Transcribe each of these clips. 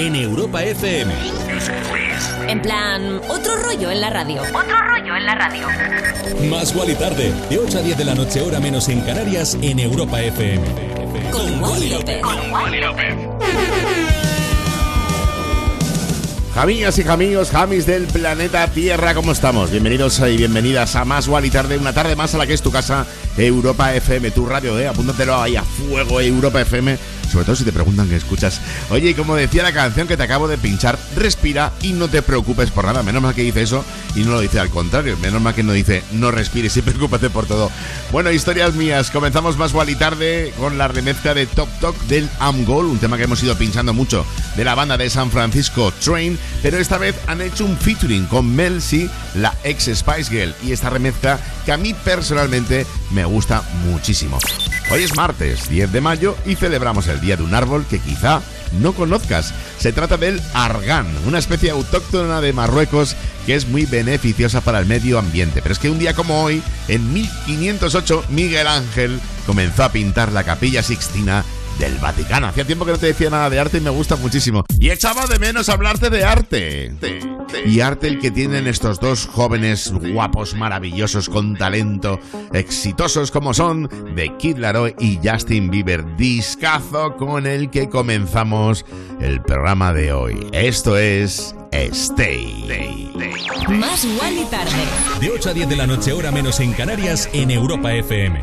en Europa FM. En plan, otro rollo en la radio. Otro rollo en la radio. Más y tarde, de 8 a 10 de la noche, hora menos en Canarias, en Europa FM. Con Wally López. Con Wally López. Jamías y jamíos, jamis del planeta Tierra, ¿cómo estamos? Bienvenidos y bienvenidas a Más y Tarde, una tarde más a la que es tu casa, Europa FM, tu radio, ¿eh? Apúntatelo ahí a fuego, Europa FM sobre todo si te preguntan qué escuchas. Oye, y como decía la canción que te acabo de pinchar, respira y no te preocupes por nada. Menos mal que dice eso y no lo dice al contrario. Menos mal que no dice no respires y preocúpate por todo. Bueno, historias mías. Comenzamos más igual y tarde con la remezcla de Top Talk del Amgol, un tema que hemos ido pinchando mucho de la banda de San Francisco Train, pero esta vez han hecho un featuring con Mel la ex Spice Girl, y esta remezcla que a mí personalmente me gusta muchísimo. Hoy es martes 10 de mayo y celebramos el día de un árbol que quizá no conozcas. Se trata del argán, una especie autóctona de Marruecos que es muy beneficiosa para el medio ambiente. Pero es que un día como hoy, en 1508, Miguel Ángel comenzó a pintar la capilla Sixtina del Vaticano. Hacía tiempo que no te decía nada de arte y me gusta muchísimo. Y echaba de menos hablarte de arte. Y arte el que tienen estos dos jóvenes guapos, maravillosos, con talento, exitosos como son, de Kid Laroi y Justin Bieber. Discazo con el que comenzamos el programa de hoy. Esto es Stay. Más Wally tarde. De 8 a 10 de la noche, hora menos en Canarias, en Europa FM.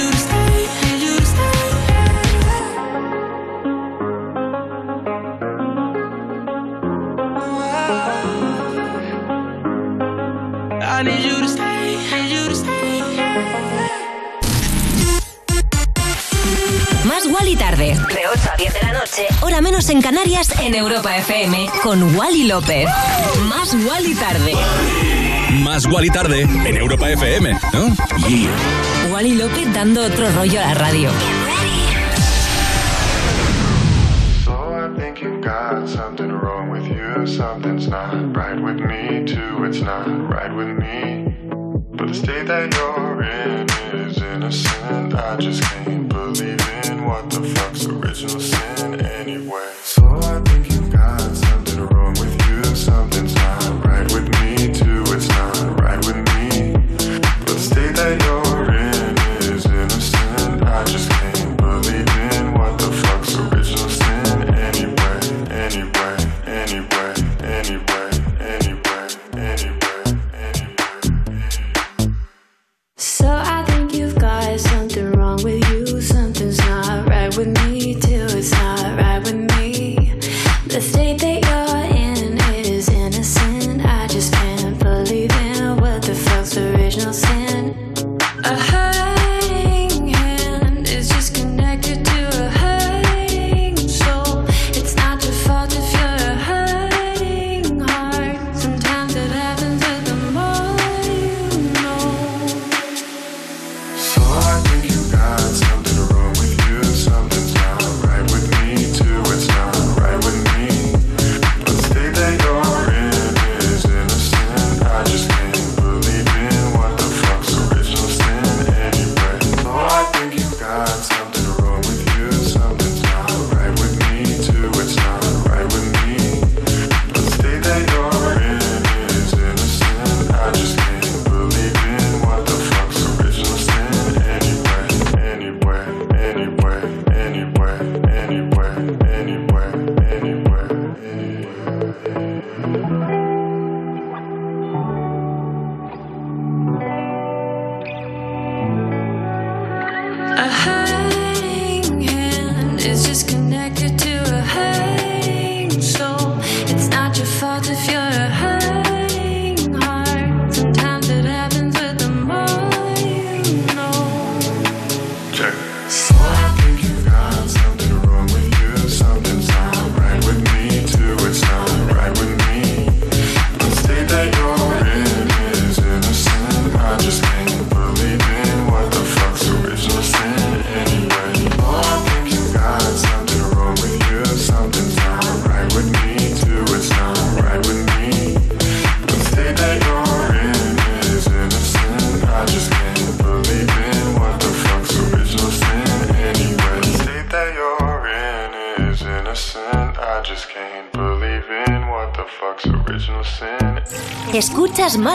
you Más Wally tarde. De 8 a 10 de la noche, hora menos en Canarias, en Europa FM. Con Wally López. Más Wally tarde. Más y tarde en Europa FM, ¿no? Yeah. Wally López dando otro rollo a la radio. So I think you've got something wrong with you. Something's not right with me, too. It's not right with me. But the state that you're in is innocent. I just can't believe in what the fuck's original sin anyway. So I think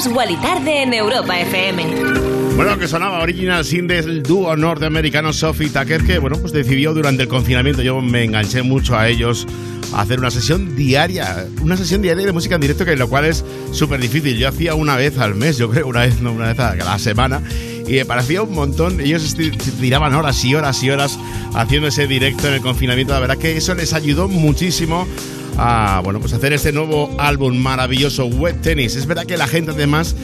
Escuchas Más y Tarde en Europa FM. Bueno, que sonaba Original Sin del dúo norteamericano Sophie Tucker, que bueno, pues decidió durante el confinamiento, yo me enganché mucho a ellos, a hacer una sesión diaria, una sesión diaria de música en directo, que lo cual es súper difícil. Yo hacía una vez al mes, yo creo, una vez, no, una vez a la semana, y me parecía un montón. Ellos tiraban horas y horas y horas haciendo ese directo en el confinamiento. La verdad que eso les ayudó muchísimo a bueno pues hacer este nuevo álbum maravilloso Wet Tennis. Es verdad que la gente además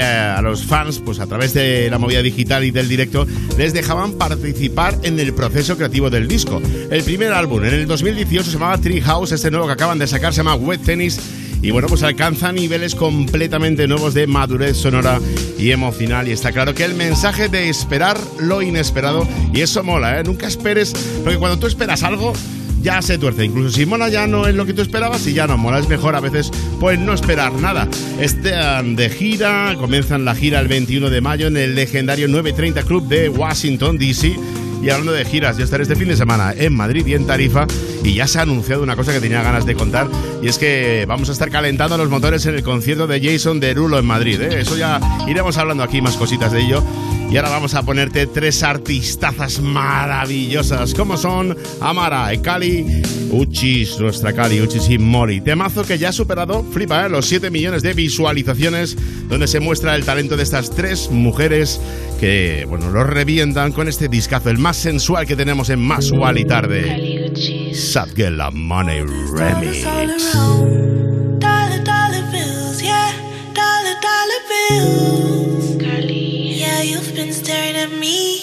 a los fans pues a través de la movida digital y del directo les dejaban participar en el proceso creativo del disco. El primer álbum en el 2018 se llamaba Tree House, este nuevo que acaban de sacar se llama Wet Tennis y bueno, pues alcanza niveles completamente nuevos de madurez sonora y emocional. Y está claro que el mensaje de esperar lo inesperado, y eso mola, ¿eh? Nunca esperes, porque cuando tú esperas algo, ya se tuerce. Incluso si mola ya no es lo que tú esperabas y ya no mola. Es mejor a veces pues no esperar nada. Están de gira, comienzan la gira el 21 de mayo en el legendario 930 Club de Washington, D.C. Y hablando de giras, yo estaré este fin de semana en Madrid y en Tarifa y ya se ha anunciado una cosa que tenía ganas de contar y es que vamos a estar calentando los motores en el concierto de Jason Derulo en Madrid. ¿eh? Eso ya iremos hablando aquí más cositas de ello. Y ahora vamos a ponerte tres artistazas maravillosas como son Amara, Cali, Uchis, nuestra Cali, Uchis y Mori. Temazo que ya ha superado, flipa, ¿eh? los 7 millones de visualizaciones donde se muestra el talento de estas tres mujeres que, bueno, lo revientan con este discazo, el más sensual que tenemos en Más y Tarde. Sad Girl La Money Remix. all around. Dollar, dollar bills, yeah. Dollar, dollar bills. Girlie. Yeah, you've been staring at me.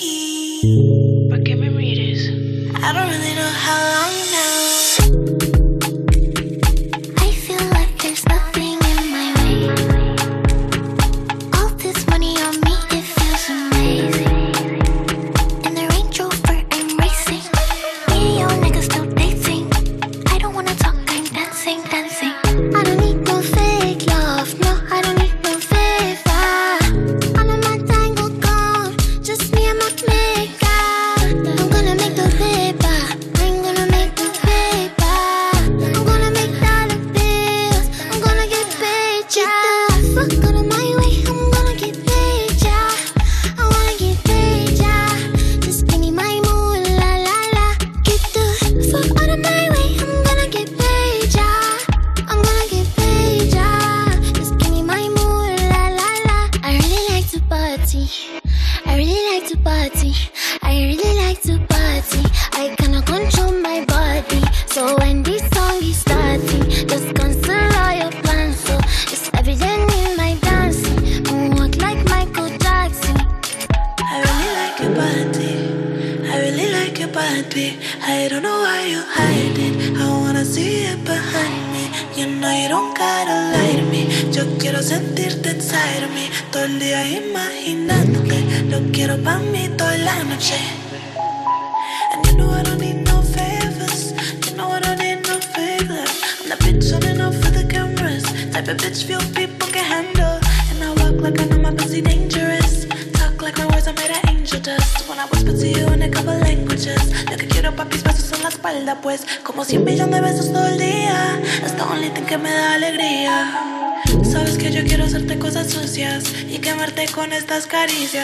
Estas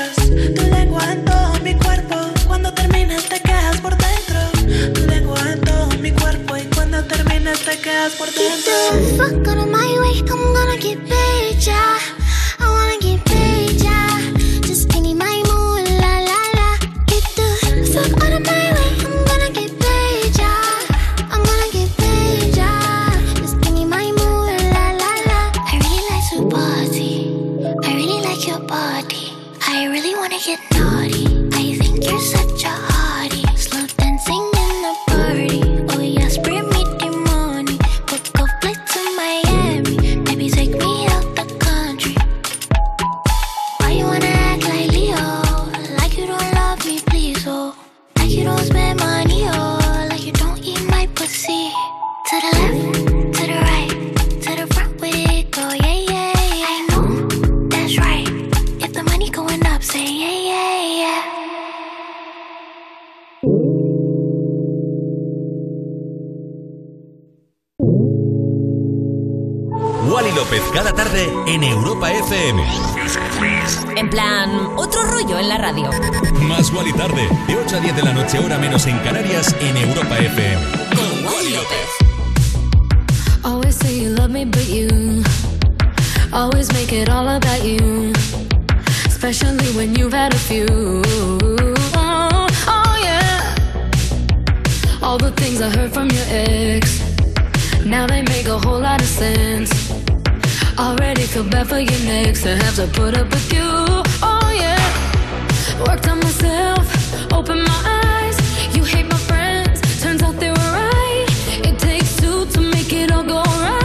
López cada tarde en Europa FM. En plan, otro rollo en la radio. Más Wally tarde, de 8 a 10 de la noche, hora menos en Canarias, en Europa FM. Con Wally López. Always say you love me, but you always make it all about you. Especially when you've had a few. Oh, oh, yeah. All the things I heard from your ex. Now they make a whole lot of sense. Already feel bad for your next to have to put up with you. Oh, yeah. Worked on myself, open my eyes. You hate my friends, turns out they were right. It takes two to make it all go right.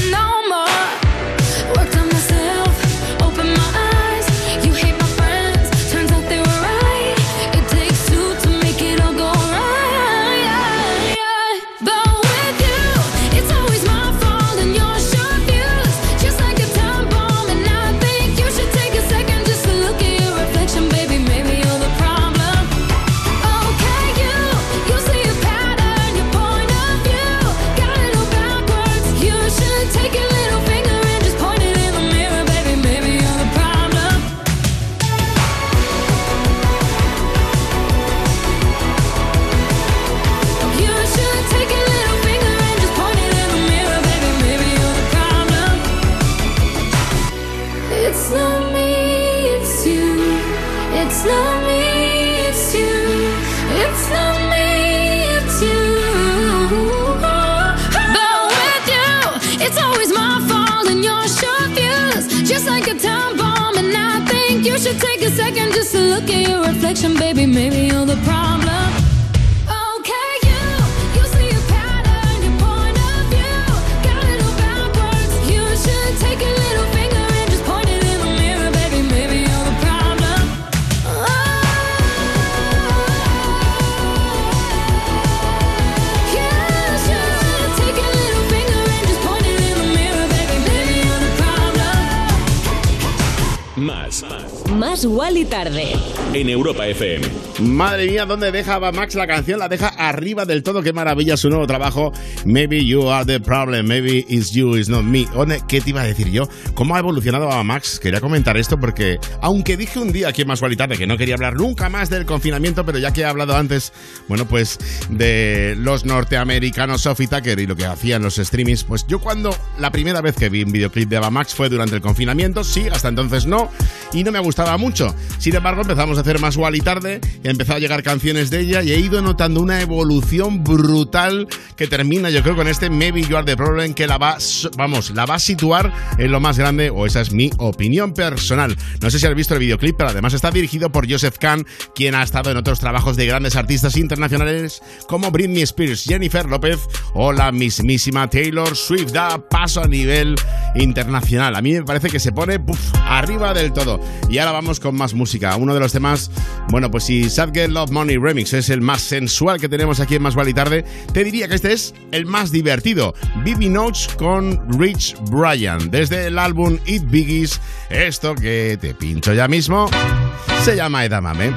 mirror, baby. Maybe you're the problem. Más Wally tarde. En Europa FM. Madre mía, ¿dónde deja Ava Max la canción? La deja arriba del todo. Qué maravilla su nuevo trabajo. Maybe you are the problem. Maybe it's you, it's not me. ¿Qué te iba a decir yo? ¿Cómo ha evolucionado Ava Max? Quería comentar esto porque, aunque dije un día aquí en Más que no quería hablar nunca más del confinamiento, pero ya que he hablado antes, bueno, pues de los norteamericanos Sophie Tucker y lo que hacían los streamings, pues yo cuando la primera vez que vi un videoclip de Ava Max fue durante el confinamiento, sí, hasta entonces no, y no me gustaba mucho. Sin embargo, empezamos a hacer más Wally tarde, y empezó a llegar canciones de ella y he ido notando una evolución brutal que termina, yo creo, con este Maybe You Are the Problem que la va, vamos, la va a situar en lo más grande, o esa es mi opinión personal. No sé si has visto el videoclip, pero además está dirigido por Joseph Kahn, quien ha estado en otros trabajos de grandes artistas internacionales como Britney Spears, Jennifer López o la mismísima Taylor Swift. Da paso a nivel internacional. A mí me parece que se pone arriba del todo. Y ahora vamos con más música. Uno de los temas, bueno, pues si Sad Get Love Money Remix es el más sensual que tenemos aquí en Más Vale Tarde. Te diría que este es el más divertido. Bibi Notes con Rich Brian. Desde el álbum It Biggies, esto que te pincho ya mismo se llama Edamame.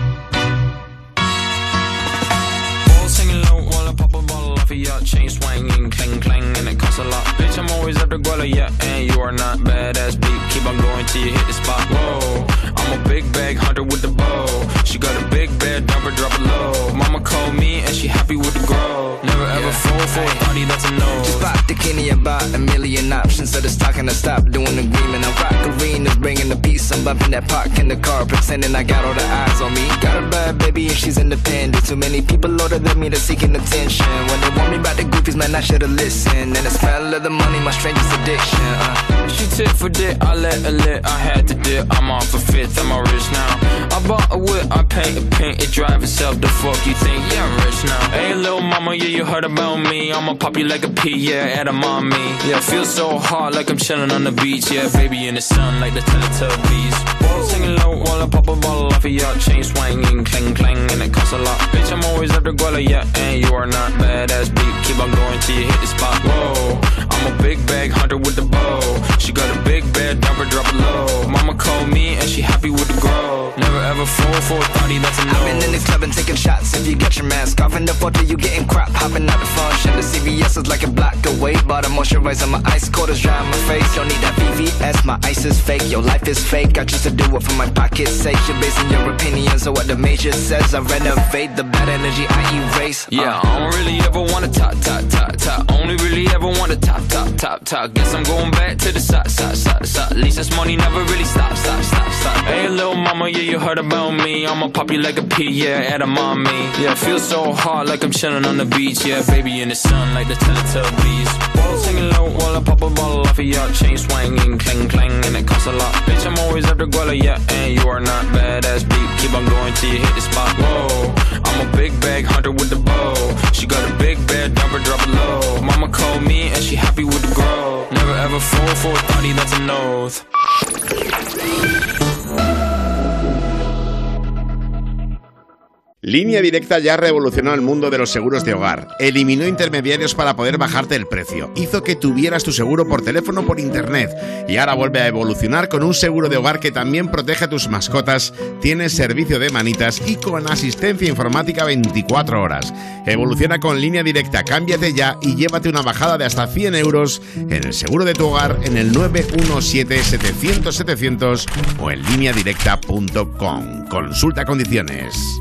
A I'm a big bag hunter with the bow. She got a big bed, number drop it low. Mama called me and she happy with the grow. Never ever fall for a party that's a no. Just pop the Kenny about a million options. So it's talking to stop doing the agreement. I rock arenas, bringing the peace. I'm bumping that park in the car, pretending I got all the eyes on me. Got a bad baby and she's independent. Too many people older than me, they're seeking attention. When they want me about the goofies, man, I should've listened. And the smell of the money, my strangest addiction. Uh. She tit for dick, I let her lit. I had to dip, I'm off a fifth, I'm a rich now. I bought a whip, I paint a paint, it drive itself. The fuck you think? Yeah, I'm rich now. Hey, little mama, yeah, you heard about me. I'ma pop you like a pea, yeah, at a mommy. Yeah, feel so hot like I'm chilling on the beach. Yeah, baby in the sun like the Teletubbies. Whoa. Singing while I pop a bottle off of your chain swinging, clang clang, and it costs a lot. Bitch, I'm always the guala, yeah, and you are not badass beat. Keep on going till you hit the spot. Whoa, I'm a big bag hunter with the bow. She got a big bed, never drop it low. Mama called me and she happy with the grow. Never ever fall for a thotty that's a no. I've been in the club and taking shots. If you got your mask off in the photo, you getting crap. Hopping out the phone, function. The CVS is like a block away. But I'm moisturizing my ice cold is dry on my face. Don't need that VVS. My ice is fake. Your life is fake. I choose to do it for my pocket's sake. You're basing your opinions on what the major says. I renovate the bad energy I erase. Uh. Yeah, I don't really ever wanna top, top, top, top. Only really ever wanna top, top, top, top. Guess I'm going back to the side, side, side, side. At least this money never really stops, stop, stop, stop. Hey, little mama, yeah, you heard about me. I'ma pop you like a pea, yeah, at a mommy. Yeah, feel so hot like I'm chilling on the beach. Yeah, baby in the sun like the Teletubbies. Whoa, singing low while I pop a bottle off of your chain swinging, clang clang, and it costs a lot. Bitch, I'm always at the guala, yeah, and you are not badass beat. Keep on going till you hit the spot. Whoa, I'm a big bag hunter with the bow. She got a big bed, never drop it low. Mama called me and she happy with the grow. Never ever fall for a thotty that's a nose. Línea Directa ya revolucionó el mundo de los seguros de hogar. Eliminó intermediarios para poder bajarte el precio. Hizo que tuvieras tu seguro por teléfono por internet. Y ahora vuelve a evolucionar con un seguro de hogar que también protege a tus mascotas, tiene servicio de manitas y con asistencia informática 24 horas. Evoluciona con Línea Directa. Cámbiate ya y llévate una bajada de hasta 100 euros en el seguro de tu hogar en el 917-700-700 o en lineadirecta.com. Consulta condiciones.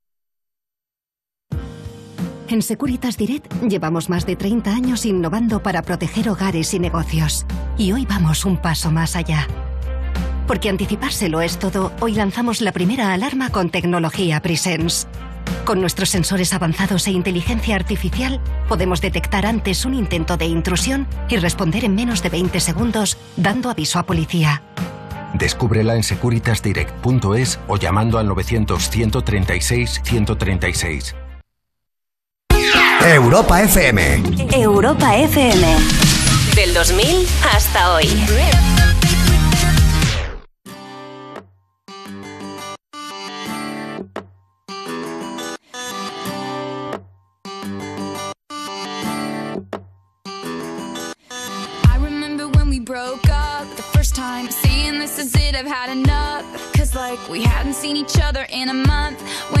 En Securitas Direct llevamos más de 30 años innovando para proteger hogares y negocios. Y hoy vamos un paso más allá. Porque anticipárselo es todo, hoy lanzamos la primera alarma con tecnología Presence. Con nuestros sensores avanzados e inteligencia artificial, podemos detectar antes un intento de intrusión y responder en menos de 20 segundos, dando aviso a policía. Descúbrela en securitasdirect.es o llamando al 900-136-136. Europa FM. Europa FM. Del 2000 hasta hoy. I remember when we broke up the first time, saying this is it, I've had enough. Cause like we hadn't seen each other in a month when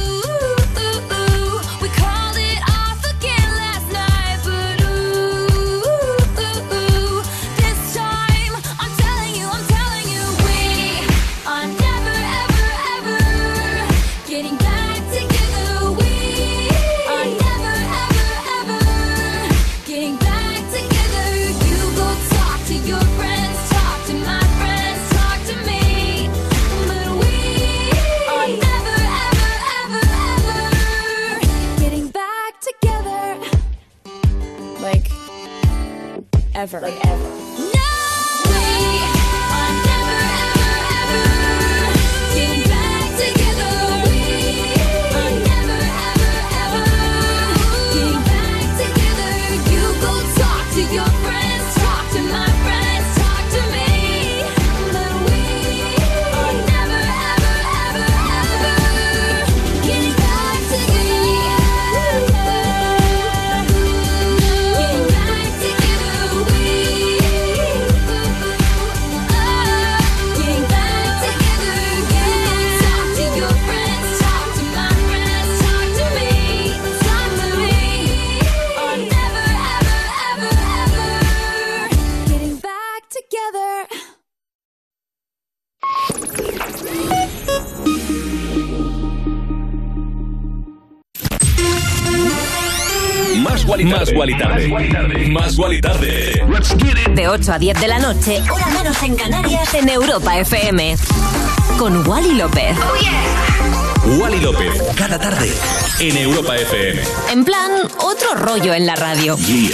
Like ever. Guali Más Guali Tarde. Más Guali Tarde. De 8 a 10 de la noche, hora menos en Canarias, en Europa FM. Con Wally López. Wally López, cada tarde. En Europa FM. En plan, otro rollo en la radio. I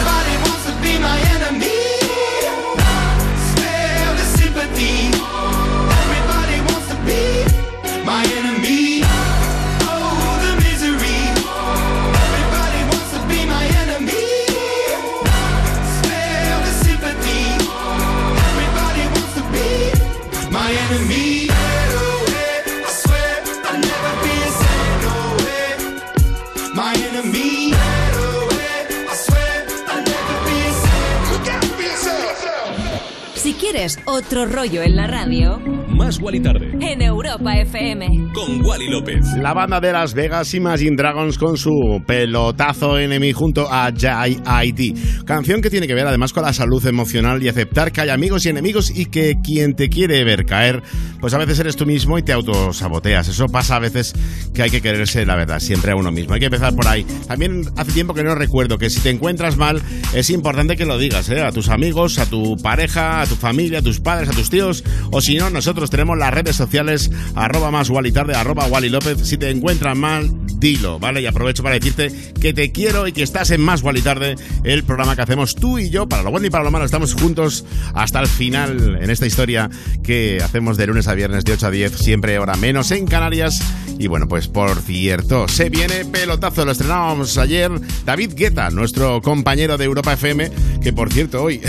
otro rollo en la radio, Más Guali Tarde. en Europa FM. Con Wally López. La banda de Las Vegas, Imagine Dragons, con su pelotazo enemy junto a Jai IT. Canción que tiene que ver además con la salud emocional y aceptar que hay amigos y enemigos y que quien te quiere ver caer, pues a veces eres tú mismo y te autosaboteas. Eso pasa a veces que hay que quererse, la verdad, siempre a uno mismo. Hay que empezar por ahí. También hace tiempo que no recuerdo que si te encuentras mal, es importante que lo digas, ¿eh? A tus amigos, a tu pareja, a tu familia familia, a tus padres, a tus tíos, o si no, nosotros tenemos las redes sociales, arroba más Wally tarde, arroba Wally López. Si te encuentran mal, dilo, ¿vale? Y aprovecho para decirte que te quiero y que estás en Más Wally Tarde, el programa que hacemos tú y yo, para lo bueno y para lo malo, estamos juntos hasta el final en esta historia que hacemos de lunes a viernes de 8 a 10, siempre hora menos en Canarias. Y bueno, pues por cierto, se viene pelotazo, lo estrenábamos ayer, David Guetta, nuestro compañero de Europa FM, que por cierto, hoy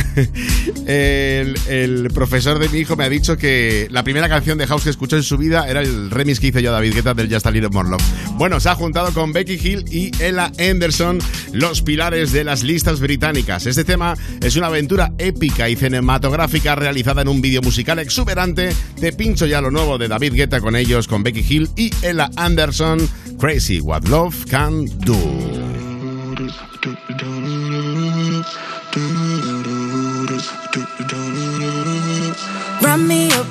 el, el profesor de mi hijo me ha dicho que la primera canción de House que escuchó en su vida era el remix que hice yo a David Guetta del Just a Little More Love. Bueno, se ha juntado con Becky Hill y Ella Anderson, los pilares de las listas británicas. Este tema es una aventura épica y cinematográfica realizada en un vídeo musical exuberante. Te pincho ya lo nuevo de David Guetta con ellos, con Becky Hill y Ella Anderson, Crazy What Love Can Do.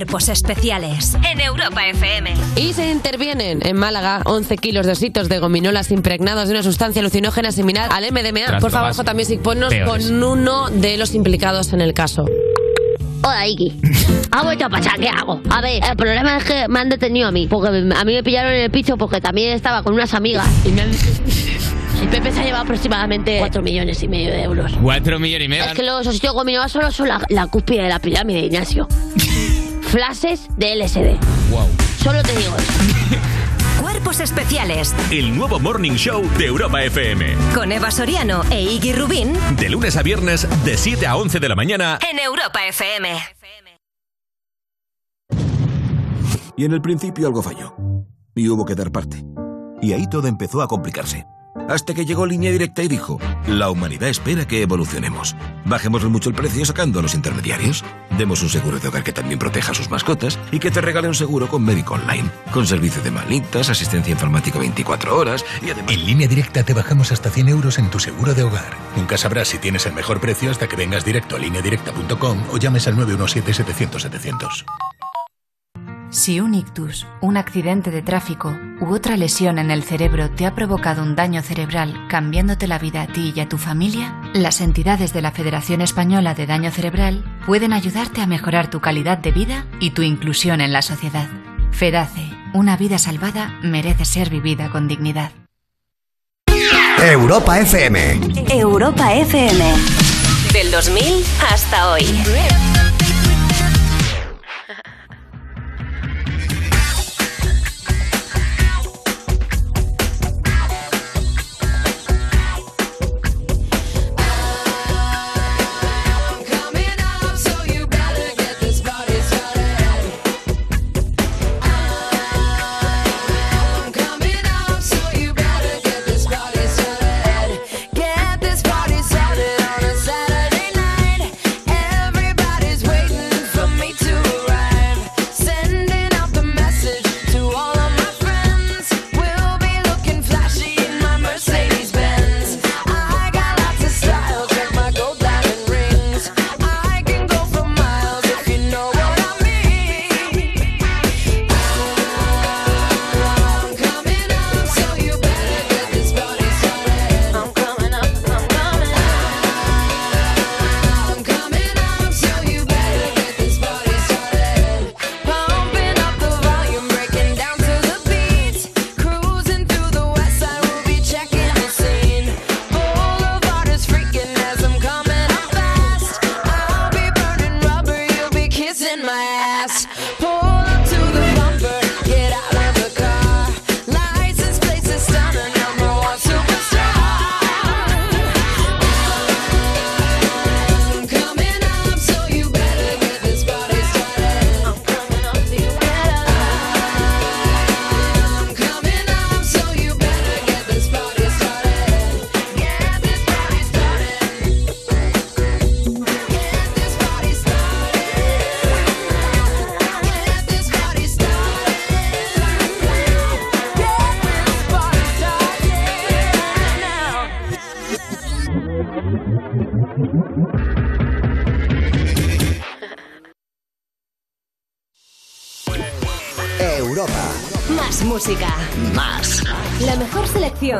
Cuerpos especiales en Europa FM. Y se intervienen en Málaga 11 kilos de ositos de gominolas impregnados de una sustancia alucinógena similar al MDMA. Tras Por favor, J Music, ponnos peores. con uno de los implicados en el caso. Hola, Iki. Ha vuelto a pasar, ¿qué hago? A ver, el problema es que me han detenido a mí, porque a mí me pillaron en el piso porque también estaba con unas amigas y me han... El Pepe se ha llevado aproximadamente 4 millones y medio de euros. Cuatro millones y medio. Es que los ositos gominolas solo son la, la cúspide de la pirámide, Ignacio. Flashes de LSD. Wow. Solo te digo eso. Cuerpos especiales El nuevo Morning Show de Europa FM. con Eva Soriano e Iggy Rubín De lunes a viernes, de 7 a 11 de la mañana. en Europa FM. Y en el principio algo falló. Y hubo que dar parte. Y ahí todo empezó a complicarse. Hasta que llegó Línea Directa y dijo, la humanidad espera que evolucionemos. Bajemos mucho el precio sacando a los intermediarios. Demos un seguro de hogar que también proteja a sus mascotas y que te regale un seguro con médico online, con servicio de malitas, asistencia informática 24 horas y además... En línea directa te bajamos hasta 100 euros en tu seguro de hogar. Nunca sabrás si tienes el mejor precio hasta que vengas directo a lineadirecta.com o llames al 917-700-700. Si un ictus, un accidente de tráfico u otra lesión en el cerebro te ha provocado un daño cerebral cambiándote la vida a ti y a tu familia, las entidades de la Federación Española de Daño Cerebral pueden ayudarte a mejorar tu calidad de vida y tu inclusión en la sociedad. FEDACE, una vida salvada merece ser vivida con dignidad. Europa FM. Europa FM. Del 2000 hasta hoy.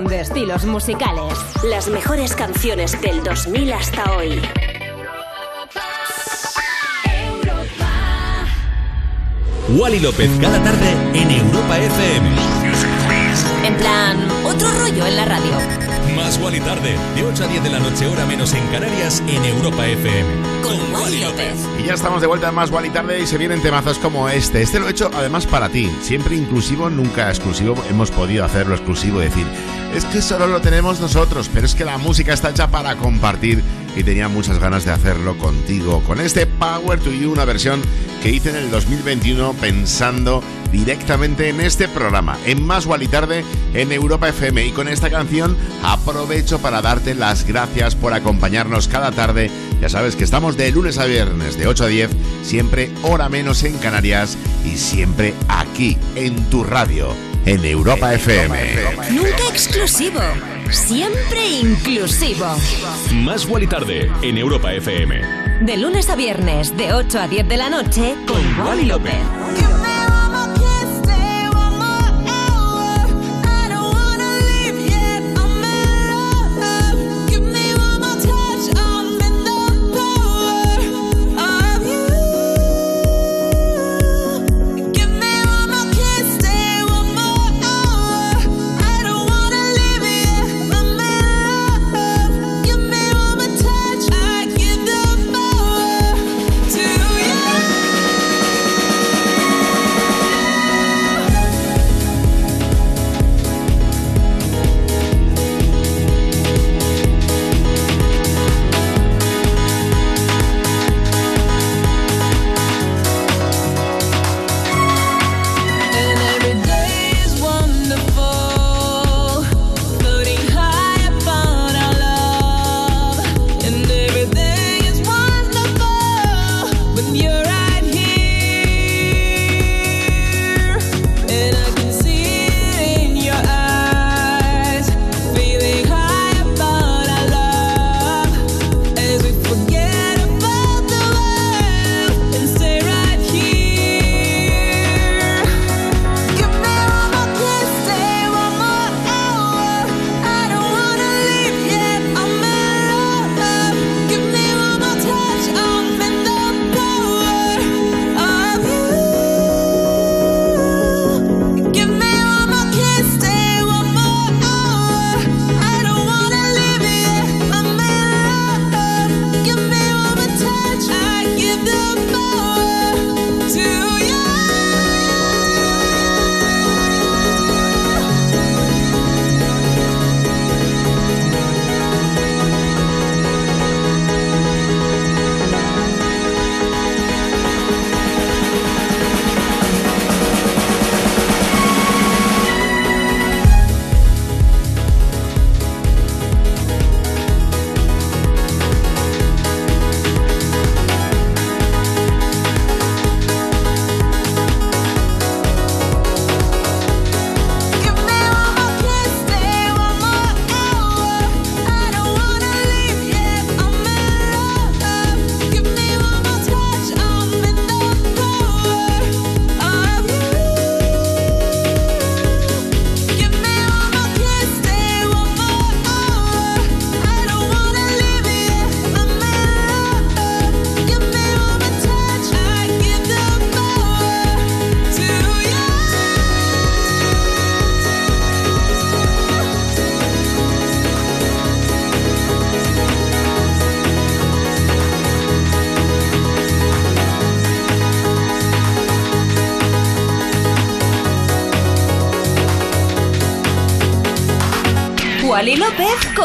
Selección de estilos musicales. Las mejores canciones del 2000 hasta hoy. Wally López cada tarde en Europa FM. En plan, otro rollo en la radio. Más Wally tarde, de 8 a 10 de la noche, hora menos en Canarias, en Europa FM. Con Wally López. Y ya estamos de vuelta en más y tarde y se vienen temazos como este. Este lo he hecho además para ti. Siempre inclusivo, nunca exclusivo. Hemos podido hacerlo exclusivo, decir, es que solo lo tenemos nosotros, pero es que la música está hecha para compartir y tenía muchas ganas de hacerlo contigo. Con este Power to You, una versión que hice en el 2021 pensando directamente en este programa, en Más y Tarde en Europa FM. Y con esta canción aprovecho para darte las gracias por acompañarnos cada tarde. Ya sabes que estamos de lunes a viernes, de 8 a 10, siempre hora menos en Canarias y siempre aquí, en tu radio, en Europa FM. Nunca exclusivo. Siempre inclusivo. Más Wally tarde en Europa FM. De lunes a viernes, de 8 a 10 de la noche, con Wally López.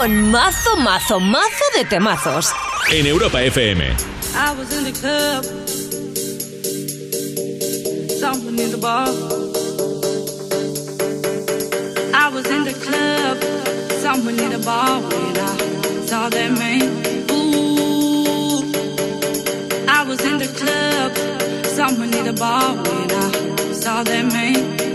Con mazo, mazo, mazo de temazos. En Europa FM. I was in the club. Someone in the bar. I was in the club. Someone in the bar when I saw that man. Ooh. I was in the club. Someone in the bar when I saw that man.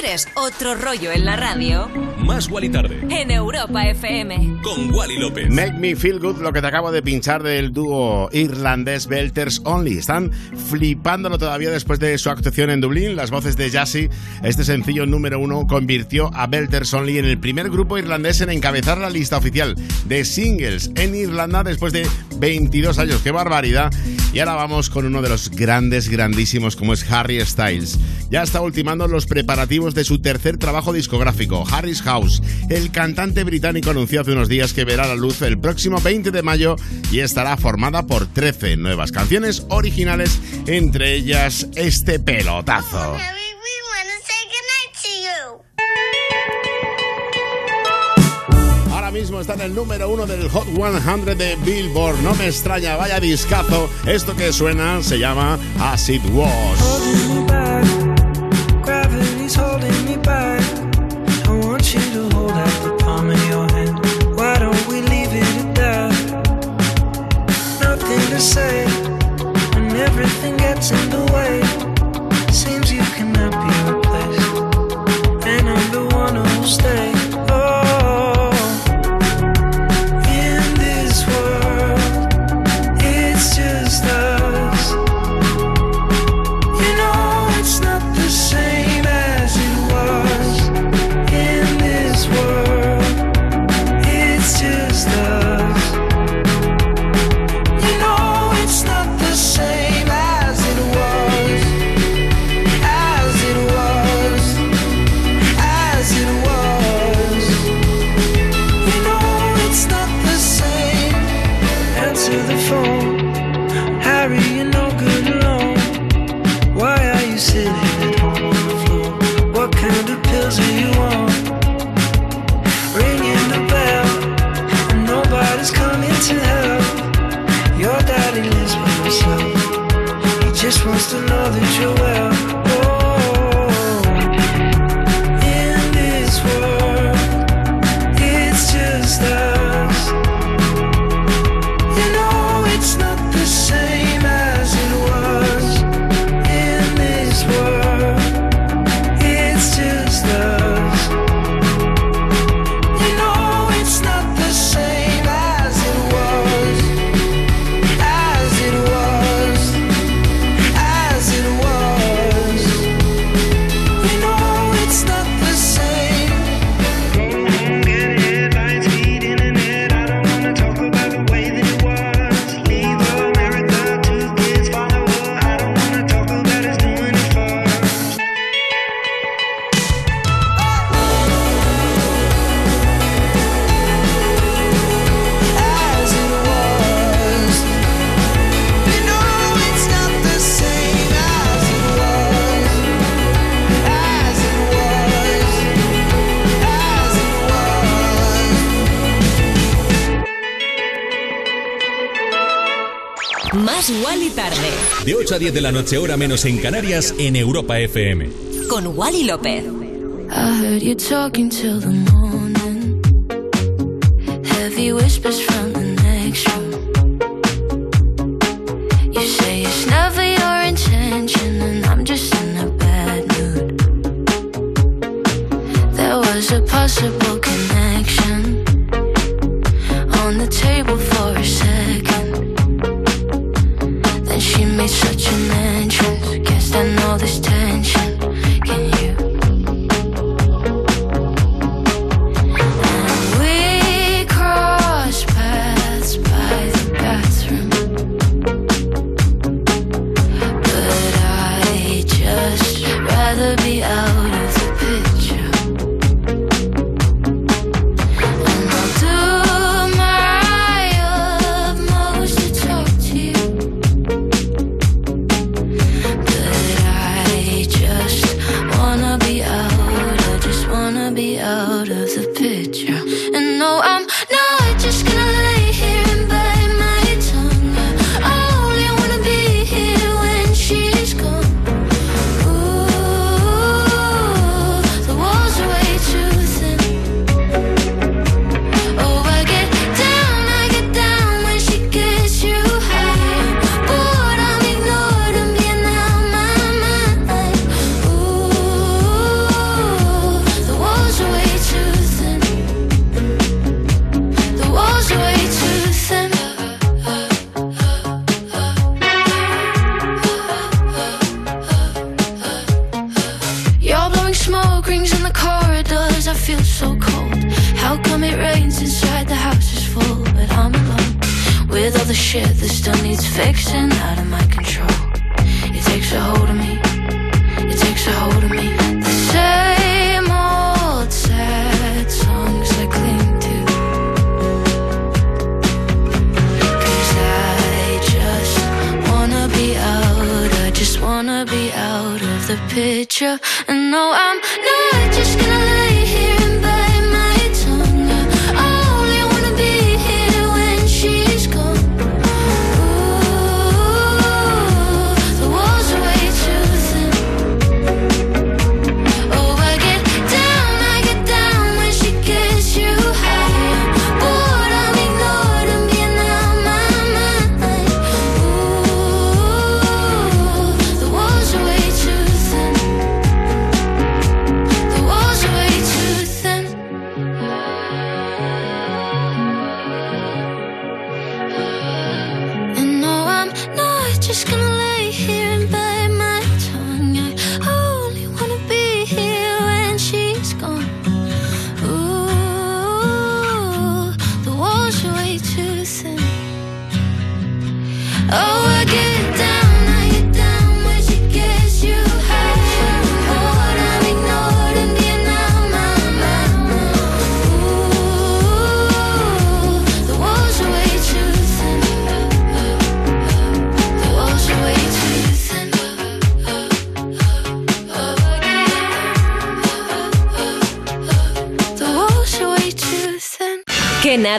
Quieres otro rollo en la radio, Más Wally Tarde. en Europa FM. Con Wally López. Make Me Feel Good, lo que te acabo de pinchar del dúo irlandés Belters Only. Están flipándolo todavía después de su actuación en Dublín. Las voces de Jassy, este sencillo número uno, convirtió a Belters Only en el primer grupo irlandés en encabezar la lista oficial de singles en Irlanda después de 22 años. ¡Qué barbaridad! Y ahora vamos con uno de los grandes, grandísimos como es Harry Styles. Ya está ultimando los preparativos de su tercer trabajo discográfico, Harry's House. El cantante británico anunció hace unos días que verá la luz el próximo 20 de mayo y estará formada por 13 nuevas canciones originales, entre ellas este pelotazo. Mismo está en el número uno del Hot 100 de Billboard. No me extraña, vaya discazo. Esto que suena se llama As It say when everything gets in the way. de 8 a 10 de la noche, hora menos en Canarias, en Europa FM. Con Wally López. I heard you talking till the morning. Heavy whispers from the next room. You say it's never your intention, and I'm just in a bad mood. There was a possible.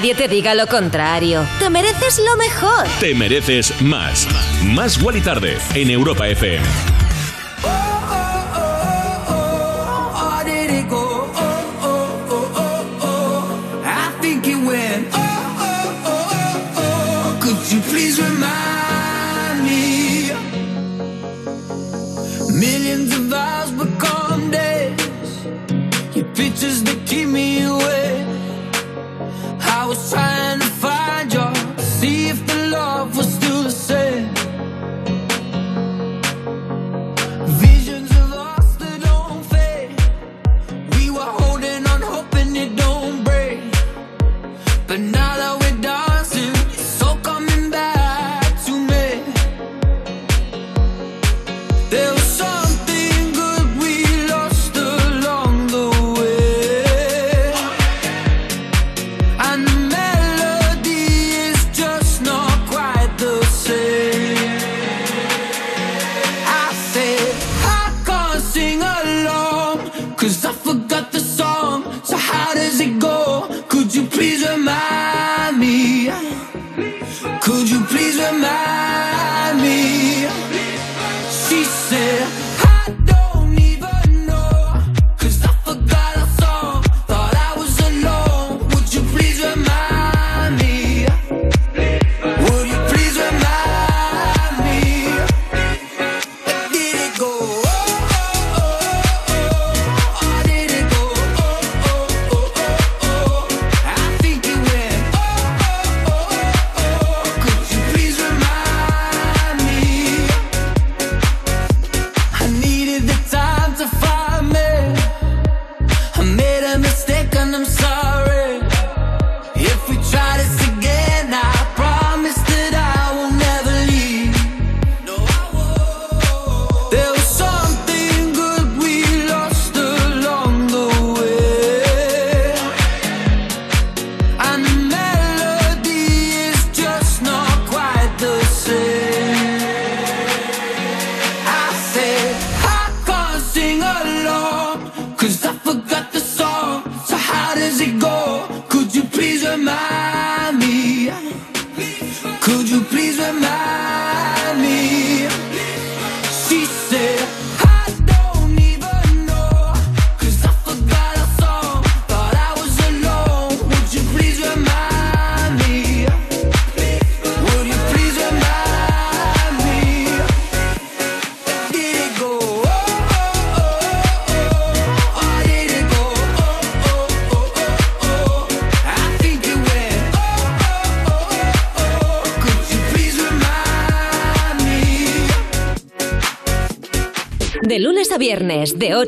nadie te diga lo contrario. Te mereces lo mejor. Te mereces más. Más Wally Tarde en Europa FM. Millions of keep me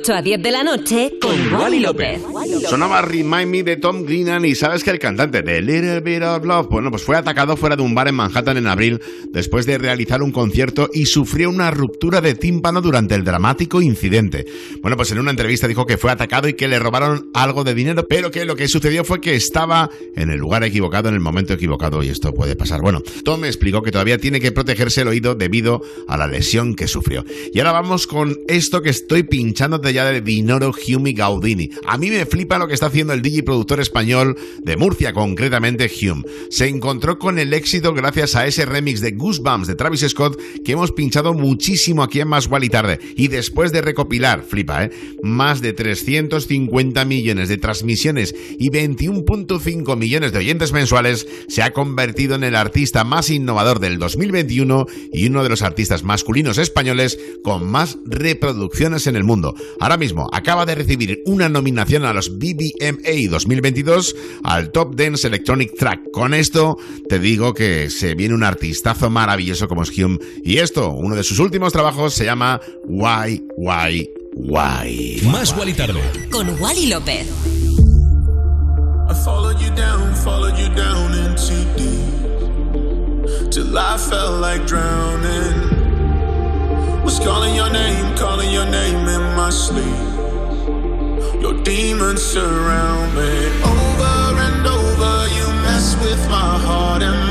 8 a 10 de la noche, con Wally López. Sonaba Remind Me de Tom Greenan y sabes que el cantante de Little Bit of Love, bueno, pues fue atacado fuera de un bar en Manhattan en abril después de realizar un concierto y sufrió una ruptura de tímpano durante el dramático incidente. Bueno, pues en una entrevista dijo que fue atacado y que le robaron algo de dinero, pero que lo que sucedió fue que estaba en el lugar equivocado en el momento equivocado y esto puede pasar. Bueno, Tom explicó que todavía tiene que protegerse el oído debido a la lesión que sufrió. Y ahora vamos con esto que estoy pinchándote ya de Dinoro Hume Gaudini. A mí me flipa lo que está haciendo el DJ productor español de Murcia, concretamente Hume. Se encontró con el éxito gracias a ese remix de Goosebumps de Travis Scott que hemos pinchado muchísimo aquí en Más y Tarde. Y después de recopilar, flipa, ¿eh? Más de 350 millones de transmisiones y 21.5 millones de oyentes mensuales, se ha convertido en el artista más innovador del 2021 y uno de los artistas masculinos españoles con más reproducciones en el mundo. Ahora mismo acaba de recibir una nominación a los BBMA 2022 al Top Dance Electronic Track. Con esto te digo que se viene un artistazo maravilloso como es Hume y esto, uno de sus últimos trabajos se llama Why Why Why. Más Wally Tarde. Con Wally López. I followed you down, followed you down into deep. Till I felt like drowning. Was calling your name, calling your name in my sleep. Your demons surround me. Over and over, you mess with my heart and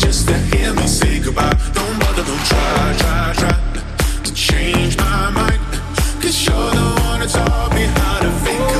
just to hear me say goodbye? Don't bother, don't try, try, try to change my mind. Cause you're the one that taught me how to fake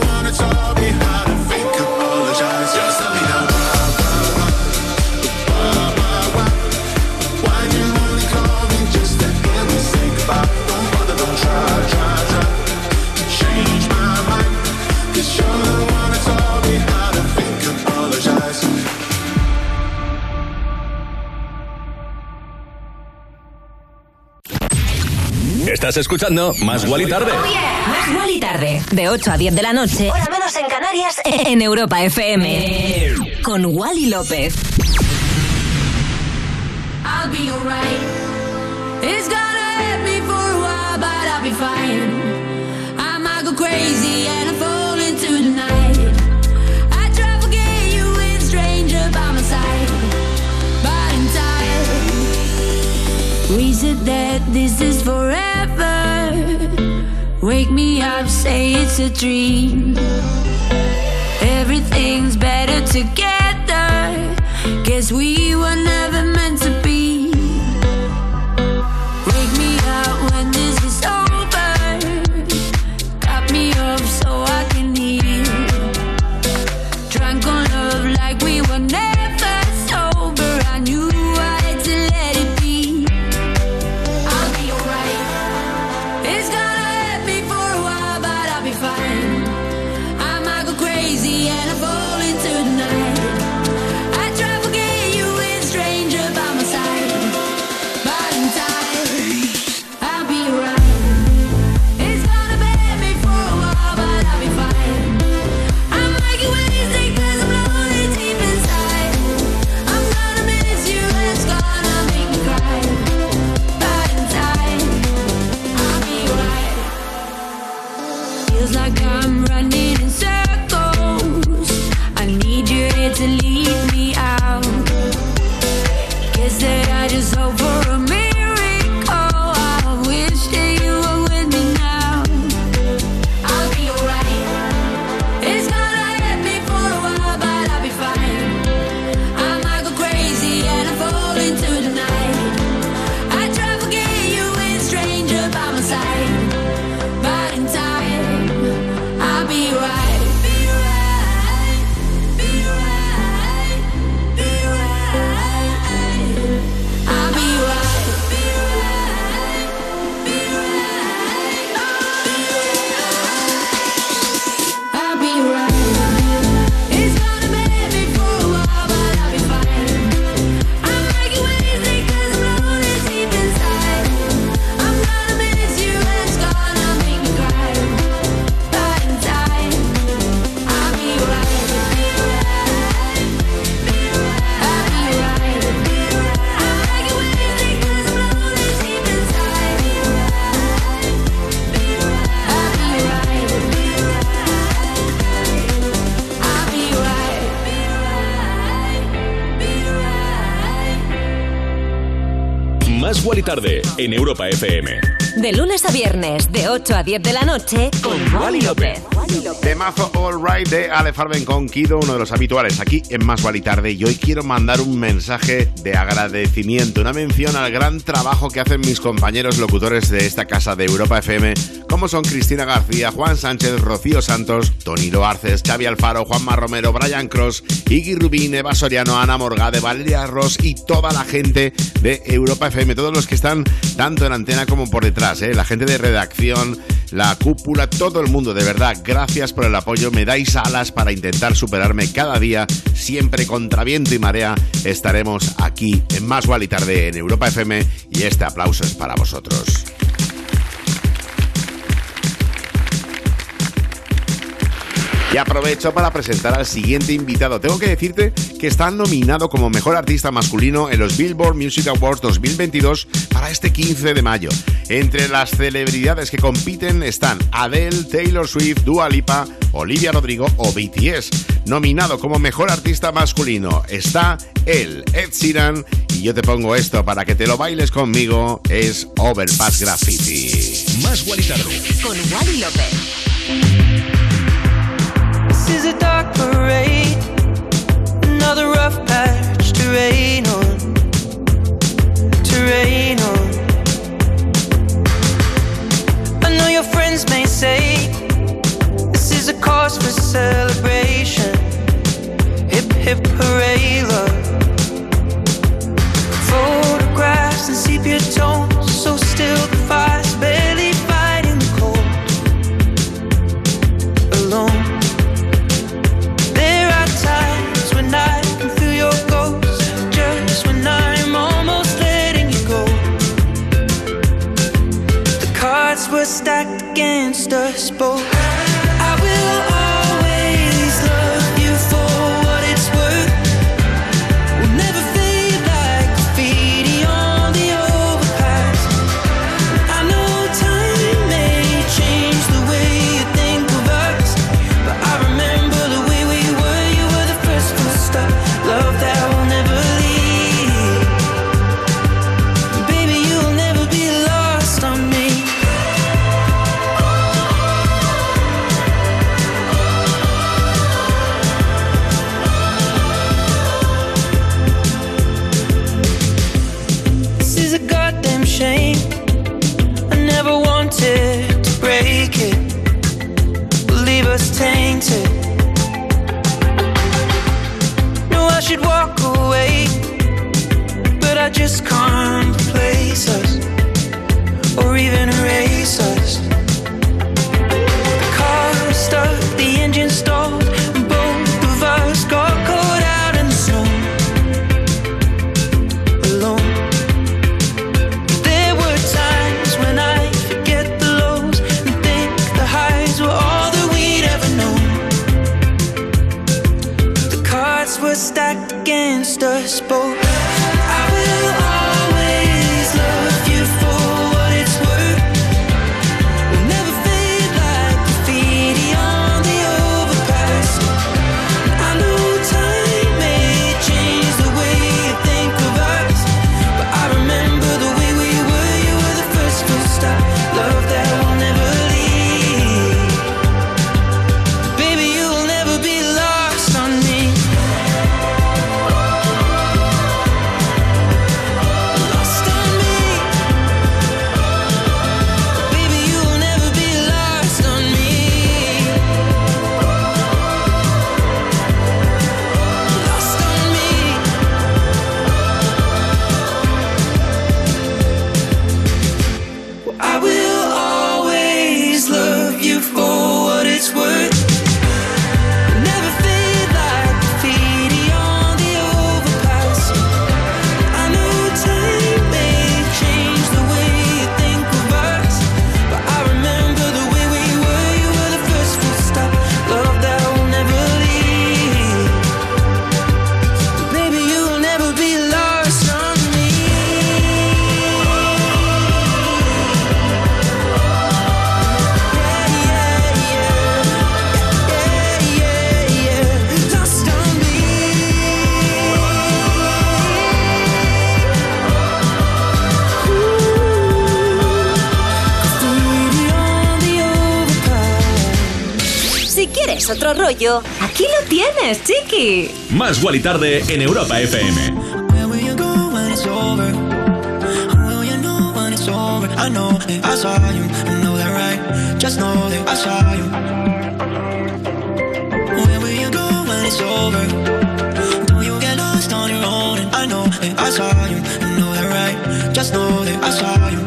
Estás escuchando Más Wally Tarde. Más Wally Tarde, de 8 a 10 de la noche, hora menos en Canarias, en Europa FM. Con Wally López. I'll be alright. It's gonna hurt me for a while, but I'll be fine. I'm crazy and I fall into the night. I try to forget you with stranger by my side, but in time we said that this is forever. Wake me up, say it's a dream. Everything's better together. En Europa FM. De lunes a viernes, de 8 a 10 de la noche, con Wally López. Temazo All Right de Ale Farben con Kido, uno de los habituales aquí en Más Guali Tarde. Y hoy quiero mandar un mensaje de agradecimiento, una mención al gran trabajo que hacen mis compañeros locutores de esta casa de Europa FM, son Cristina García, Juan Sánchez, Rocío Santos, Tony Loarces, Xavi Alfaro, Juanma Romero, Brian Cross, Iggy Rubín, Eva Soriano, Ana Morgade, Valeria Ross y toda la gente de Europa FM, todos los que están tanto en antena como por detrás, ¿eh? la gente de redacción, la cúpula, todo el mundo, de verdad, gracias por el apoyo, me dais alas para intentar superarme cada día, siempre contra viento y marea, estaremos aquí en Más Gual y Tarde en Europa FM y este aplauso es para vosotros. Y aprovecho para presentar al siguiente invitado. Tengo que decirte que está nominado como mejor artista masculino en los Billboard Music Awards 2022 para este 15 de mayo. Entre las celebridades que compiten están Adele, Taylor Swift, Dua Lipa, Olivia Rodrigo o BTS. Nominado como mejor artista masculino está él, Ed Sheeran. Y yo te pongo esto para que te lo bailes conmigo. Es Overpass Graffiti. Más Tarde. Con Wally López. This is a es otro rollo, aquí lo tienes, chiqui. Más Gual y Tarde en Europa FM. I saw you, know that right. Just know that I saw you.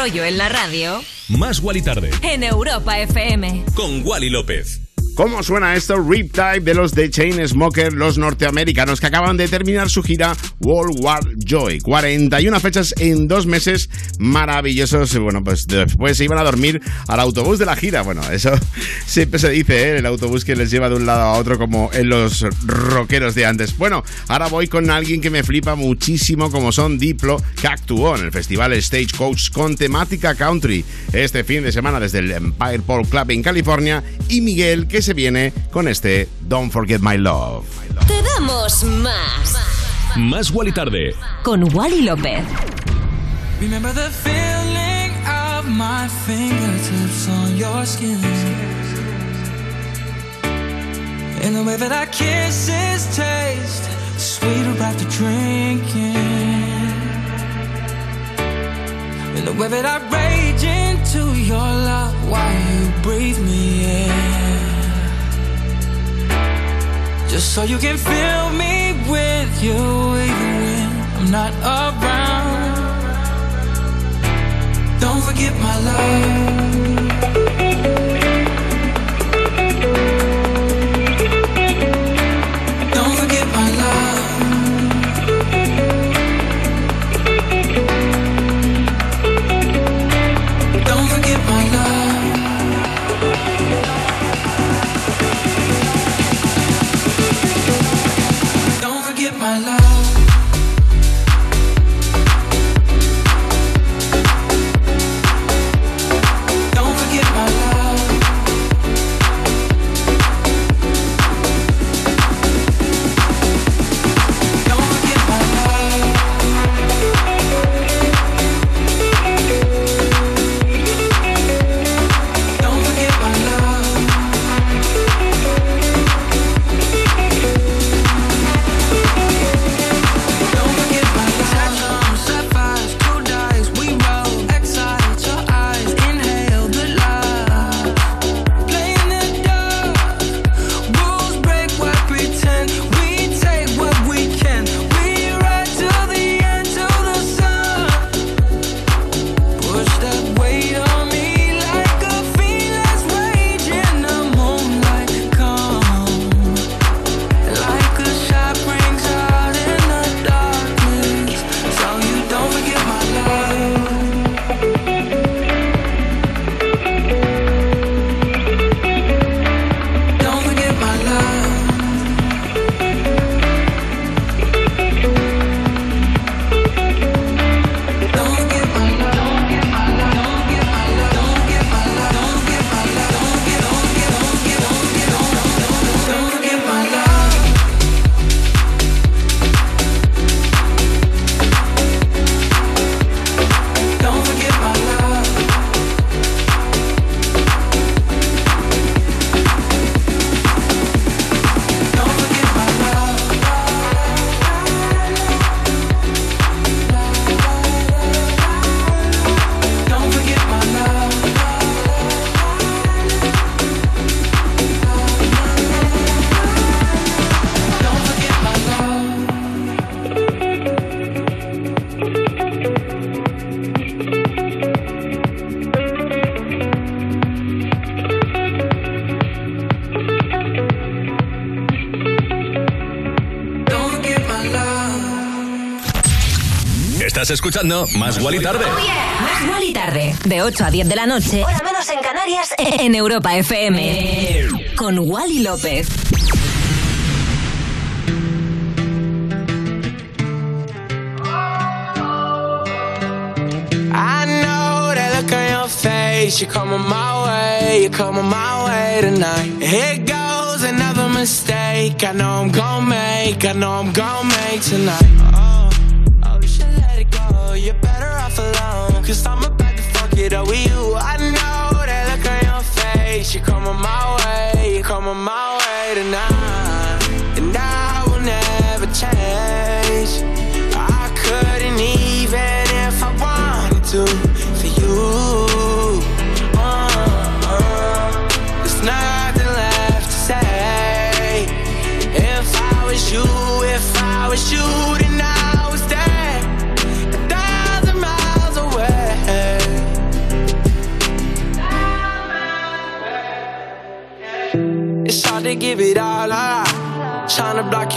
Rollo en la radio, Más Wally Tarde. en Europa FM. Con Wally López. ¿Cómo suena esto? Riptide de los The Chain Smoker, los norteamericanos que acaban de terminar su gira World War Joy. 41 fechas en dos meses maravillosos. Bueno, pues después se iban a dormir al autobús de la gira. Bueno, eso siempre se dice, ¿eh? El autobús que les lleva de un lado a otro como en los rockeros de antes. Bueno, ahora voy con alguien que me flipa muchísimo como son Diplo, que actuó en el festival Stagecoach con temática country este fin de semana desde el Empire Pole Club en California y Miguel que se viene con este Don't Forget My Love. Te damos más. Más Wally Tarde. Con Wally López. Remember the feeling of my fingertips on your skin. And the way that our kisses taste sweeter after drinking. And the way that I rage into your love while you breathe me in. Just so you can fill me with you even when I'm not around. Forget my love. Estás escuchando Más Tarde. Más Wally Tarde. De 8 a 10 de la noche. Hora menos en Canarias. En Europa FM. Con Wally López. I know that look on your face. You're coming my way. You're coming my way tonight. Here goes another mistake. I know I'm gonna make. I know I'm gonna make tonight. Coming my way. Coming my way tonight.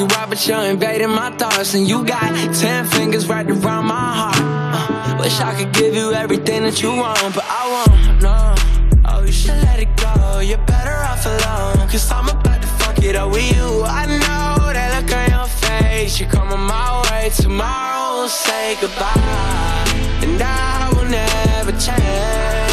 You out, but you're invading my thoughts. And you got ten fingers right around my heart. Uh, wish I could give you everything that you want, but I won't. No. Oh, you should let it go. You're better off alone. Cause I'm about to fuck it up with you. I know that look on your face. You're coming my way. Tomorrow we'll say goodbye. And I will never change.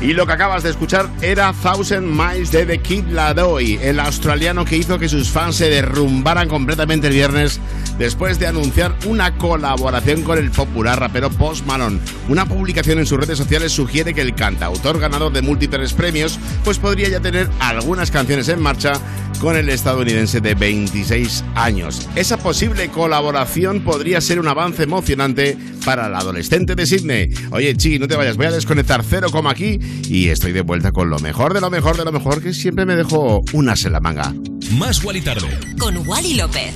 Y lo que acabas de escuchar era Thousand Miles de The Kid Laroi, el australiano que hizo que sus fans se derrumbaran completamente el viernes después de anunciar una colaboración con el popular rapero Post Malone. Una publicación en sus redes sociales sugiere que el cantautor ganador de múltiples premios pues podría ya tener algunas canciones en marcha con el estadounidense de 26 años. Esa posible colaboración podría ser un avance emocionante para el adolescente de Sydney. Oye, Chi, no te vayas, voy a desconectar cero coma aquí y estoy de vuelta con lo mejor de lo mejor de lo mejor que siempre me dejo unas en la manga. Más Wally Tarde. Con Wally López.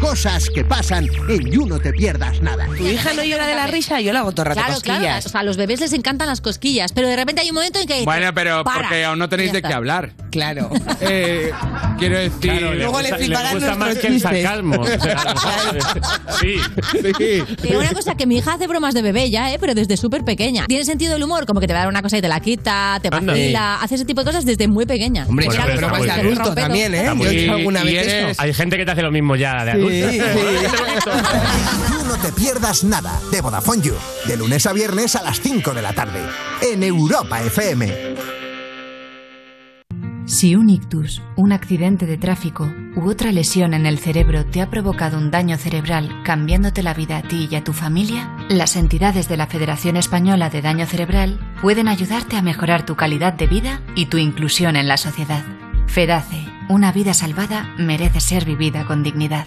Cosas que pasan en You No Te Pierdas Nada. Tu hija no llora de la risa, yo la hago todo el rato Claro, claro. cosquillas. O sea, a los bebés les encantan las cosquillas, pero de repente hay un momento en que. Bueno, pero para. porque aún no tenéis de qué hablar. Claro. Eh, quiero decir. Claro, le Luego le gusta- le fliparán gusta más que el sarcasmo, o sí. Digo una cosa, que mi hija hace bromas de bebé ya, ¿eh? pero desde súper pequeña. Tiene sentido del humor, como que te va a dar una cosa y te la quita, te vacila, hace ese tipo de cosas desde muy pequeña. Hombre, somos muy de rompedo. también, ¿eh? Yo he hecho alguna vez eso. Hay gente que te hace lo mismo ya de adulto. No Te Pierdas Nada de Vodafone You. De lunes a viernes a las 5 de la tarde. En Europa FM. Si un ictus, un accidente de tráfico u otra lesión en el cerebro te ha provocado un daño cerebral cambiándote la vida a ti y a tu familia, las entidades de la Federación Española de Daño Cerebral pueden ayudarte a mejorar tu calidad de vida y tu inclusión en la sociedad. FEDACE, una vida salvada merece ser vivida con dignidad.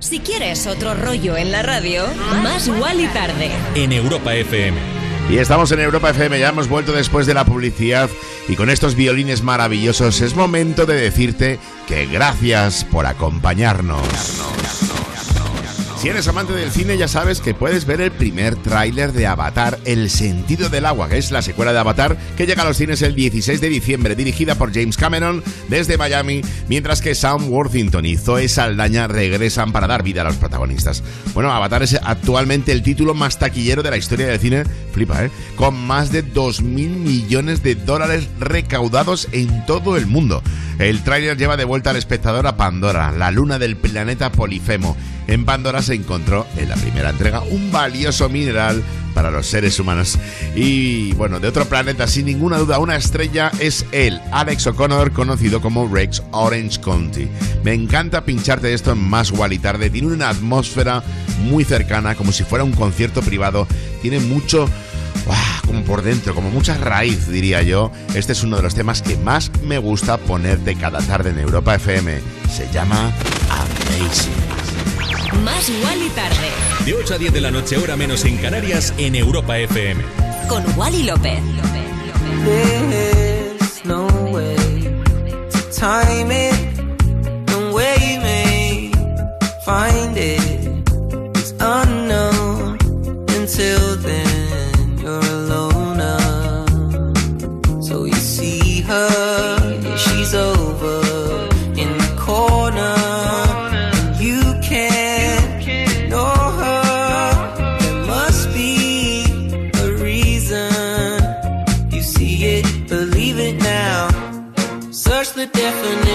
Si quieres otro rollo en la radio, más Wally tarde. En Europa FM. Y estamos en Europa FM, ya hemos vuelto después de la publicidad y con estos violines maravillosos es momento de decirte que gracias por acompañarnos. Si eres amante del cine ya sabes que puedes ver el primer tráiler de Avatar, El sentido del agua, que es la secuela de Avatar que llega a los cines el 16 de diciembre, dirigida por James Cameron desde Miami, mientras que Sam Worthington y Zoe Saldaña regresan para dar vida a los protagonistas. Bueno, Avatar es actualmente el título más taquillero de la historia del cine, flipa, ¿eh? Con más de 2.000 millones de dólares recaudados en todo el mundo. El tráiler lleva de vuelta al espectador a Pandora, la luna del planeta Polifemo. En Pandora se encontró en la primera entrega un valioso mineral para los seres humanos. Y bueno, de otro planeta, sin ninguna duda, una estrella es él, Alex O'Connor, conocido como Rex Orange County. Me encanta pincharte esto en Más y Tarde. Tiene una atmósfera muy cercana, como si fuera un concierto privado. Tiene mucho ¡Uah! como por dentro, como mucha raíz, diría yo. Este es uno de los temas que más me gusta ponerte cada tarde en Europa FM. Se llama Amazing. Más igual y tarde. De 8 a 10 de la noche, hora menos en Canarias, en Europa FM. Con Wally López. There's no way to time it, no way you may find it.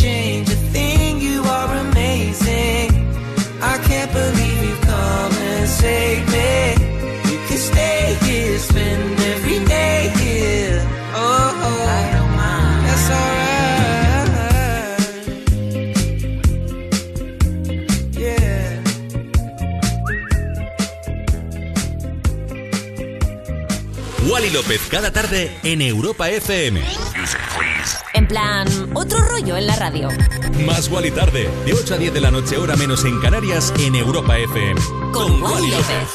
Change a thing, you are amazing. I can't believe you come and save me. You can stay here, spend every day here. Oh, I don't mind. That's alright. Yeah. Wally López cada tarde en Europa FM. En plan, otro rollo en la radio. Más Wally tarde, de 8 a 10 de la noche, hora menos en Canarias, en Europa FM. Con Wally López.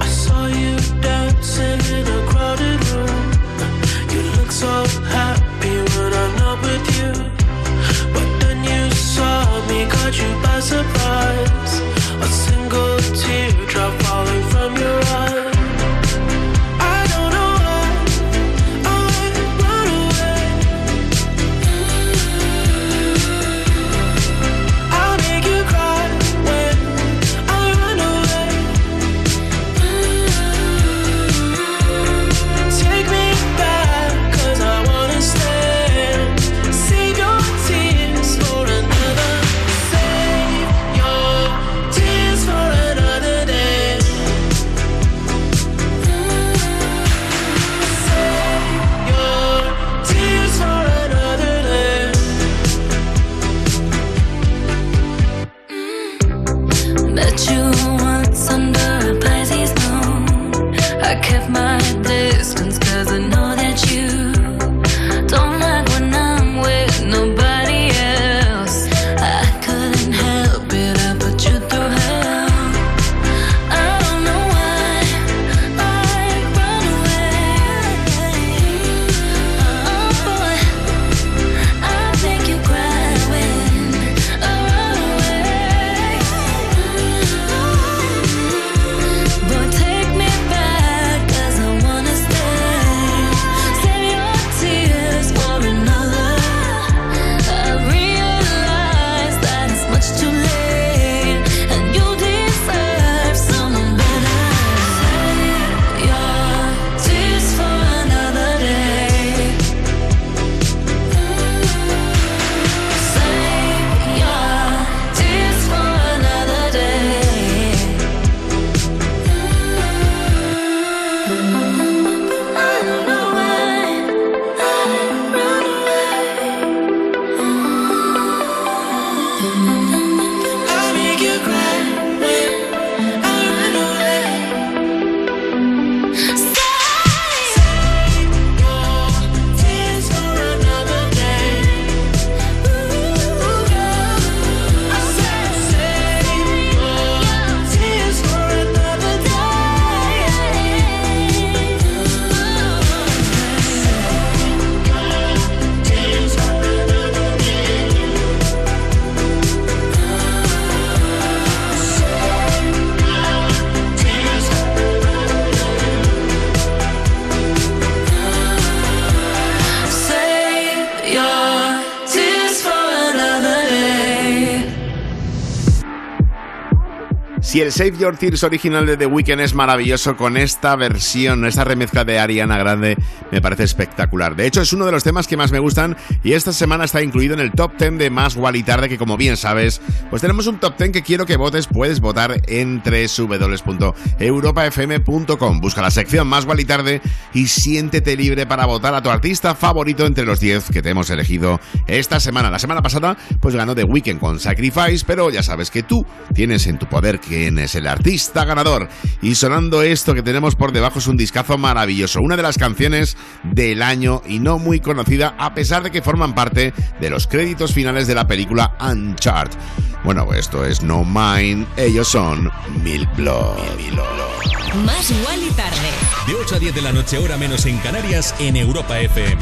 I saw you dancing in a crowded room. You look so happy when I'm not with you. But then you saw me, caught you by surprise. A single Si el Save Your Tears original de The Weeknd es maravilloso, con esta versión, esta remezcla de Ariana Grande me parece espectacular. De hecho, es uno de los temas que más me gustan y esta semana está incluido en el top 10 de Más y Tarde, que como bien sabes, pues tenemos un top 10 que quiero que votes. Puedes votar en www.europafm.com. Busca la sección Más y Tarde y siéntete libre para votar a tu artista favorito entre los 10 que te hemos elegido esta semana. La semana pasada, pues ganó The Weeknd con Sacrifice, pero ya sabes que tú tienes en tu poder quién es el artista ganador. Y sonando esto que tenemos por debajo es un discazo maravilloso, una de las canciones del año y no muy conocida, a pesar de que forman parte de los créditos finales de la película Uncharted. Bueno, esto es No Mine, ellos son Milk Blood. Más igual y tarde. De 8 a 10 de la noche, hora menos en Canarias, en Europa FM.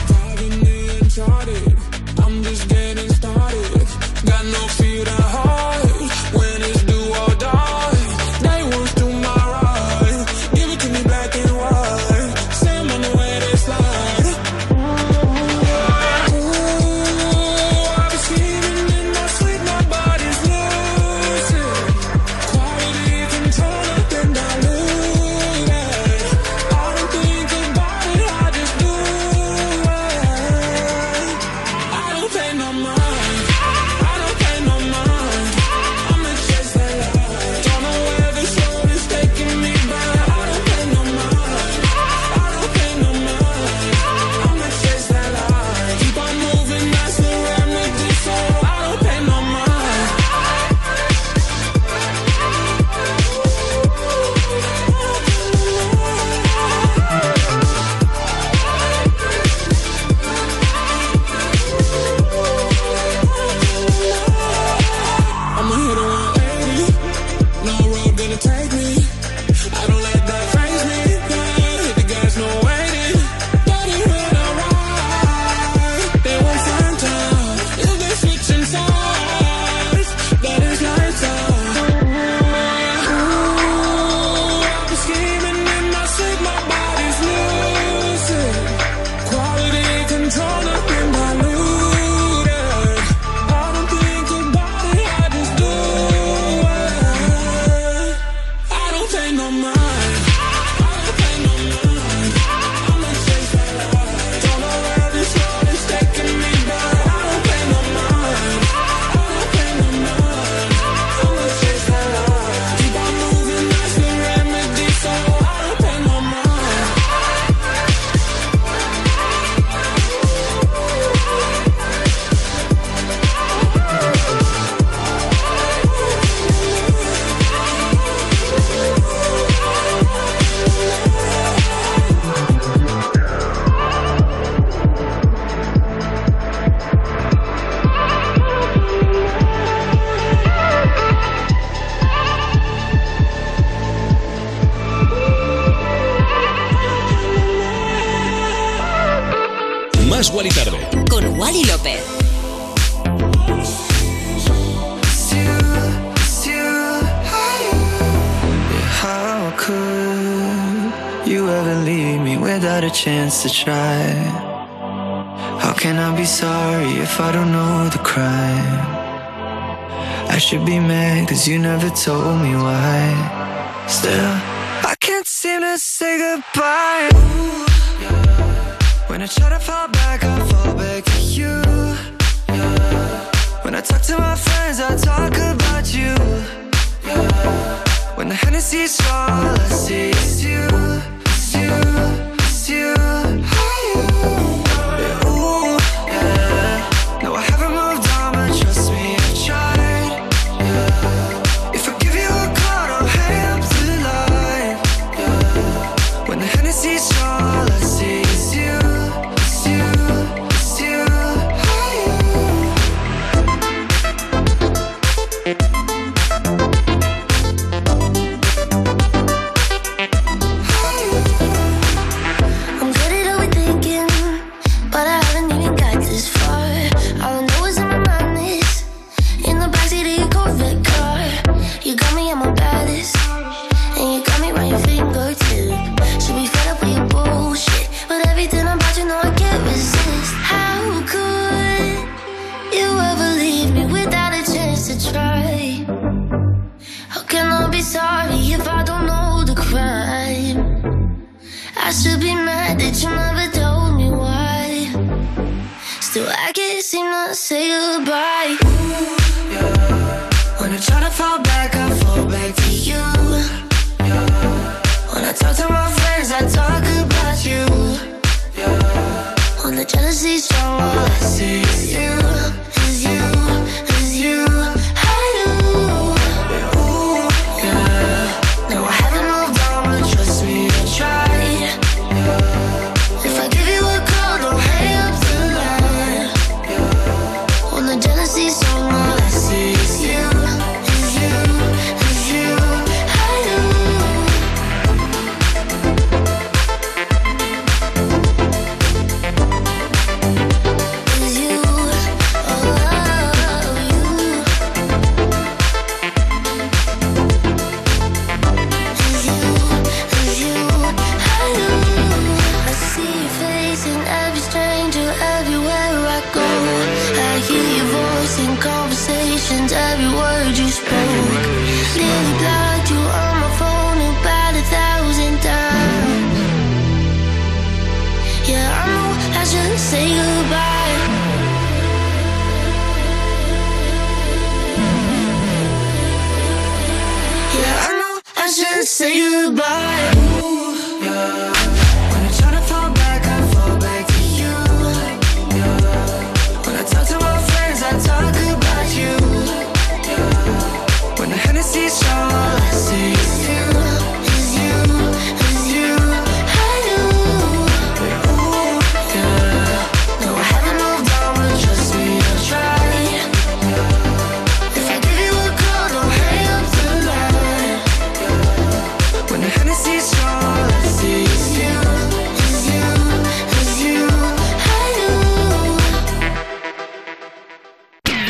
Más y Tarde. Con Wally López. How could you ever leave me without a chance to try? How can I be sorry if I don't know the crime? I should be mad cause you never told me why. Still, I can't seem to say goodbye. Ooh, yeah. When I try to fall back, I fall back to you. Yeah. When I talk to my friends, I talk about you. Yeah. When the Hennessy's all I see is you, it's you, it's you. Yeah,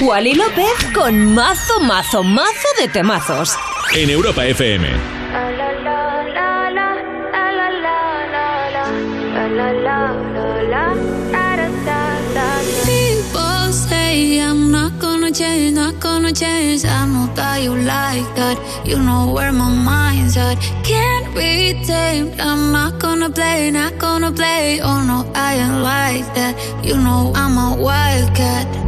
Wally López con mazo, mazo, mazo de temazos. En Europa FM. People say I'm not gonna change, not gonna change. I know that you like that. You know where my mind's at. Can't be tamed. I'm not gonna play, not gonna play. Oh no, I ain't like that. You know I'm a wildcat.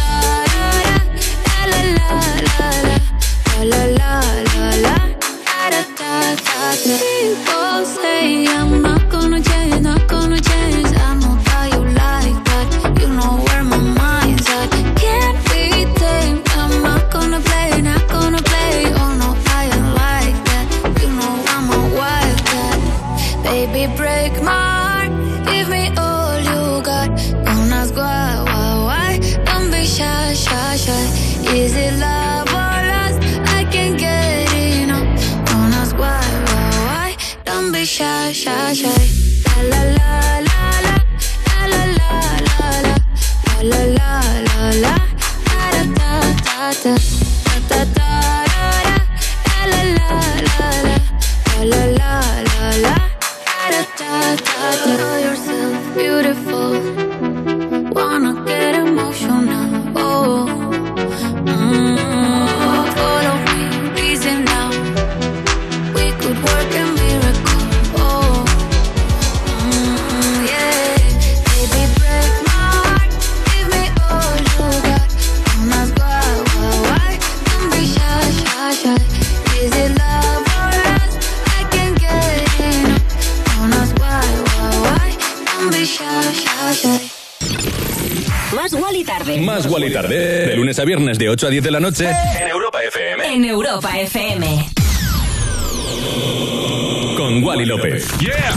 Más Wally Tarde. De lunes a viernes de 8 a 10 de la noche. En Europa FM. En Europa FM. Con Wally López. ¡Yeah!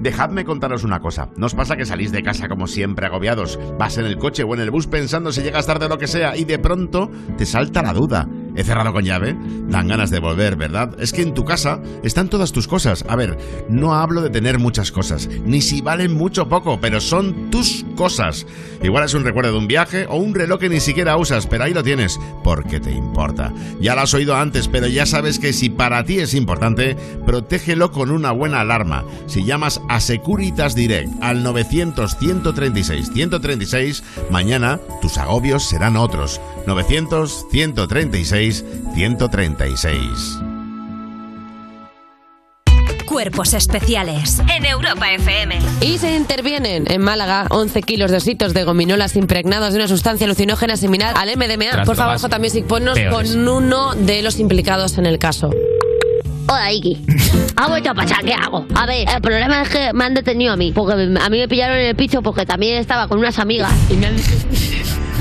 Dejadme contaros una cosa. Nos pasa que salís de casa como siempre agobiados. Vas en el coche o en el bus pensando si llegas tarde o lo que sea y de pronto te salta la duda he cerrado con llave, dan ganas de volver, ¿verdad? Es que en tu casa están todas tus cosas. A ver, no hablo de tener muchas cosas, ni si valen mucho o poco, pero son tus cosas. Igual es un recuerdo de un viaje o un reloj que ni siquiera usas, pero ahí lo tienes, porque te importa. Ya lo has oído antes, pero ya sabes que si para ti es importante, protégelo con una buena alarma. Si llamas a Securitas Direct al 900 136 136, mañana tus agobios serán otros. 900 136 136. Cuerpos especiales en Europa FM. Y se intervienen en Málaga 11 kilos de ositos de gominolas impregnados de una sustancia alucinógena similar al MDMA. Por favor, J Music, ponnos Peores. con uno de los implicados en el caso. Hola, Iki. Ha vuelto a pasar, ¿qué hago? A ver, el problema es que me han detenido a mí. Porque a mí me pillaron en el piso porque también estaba con unas amigas. Y me han...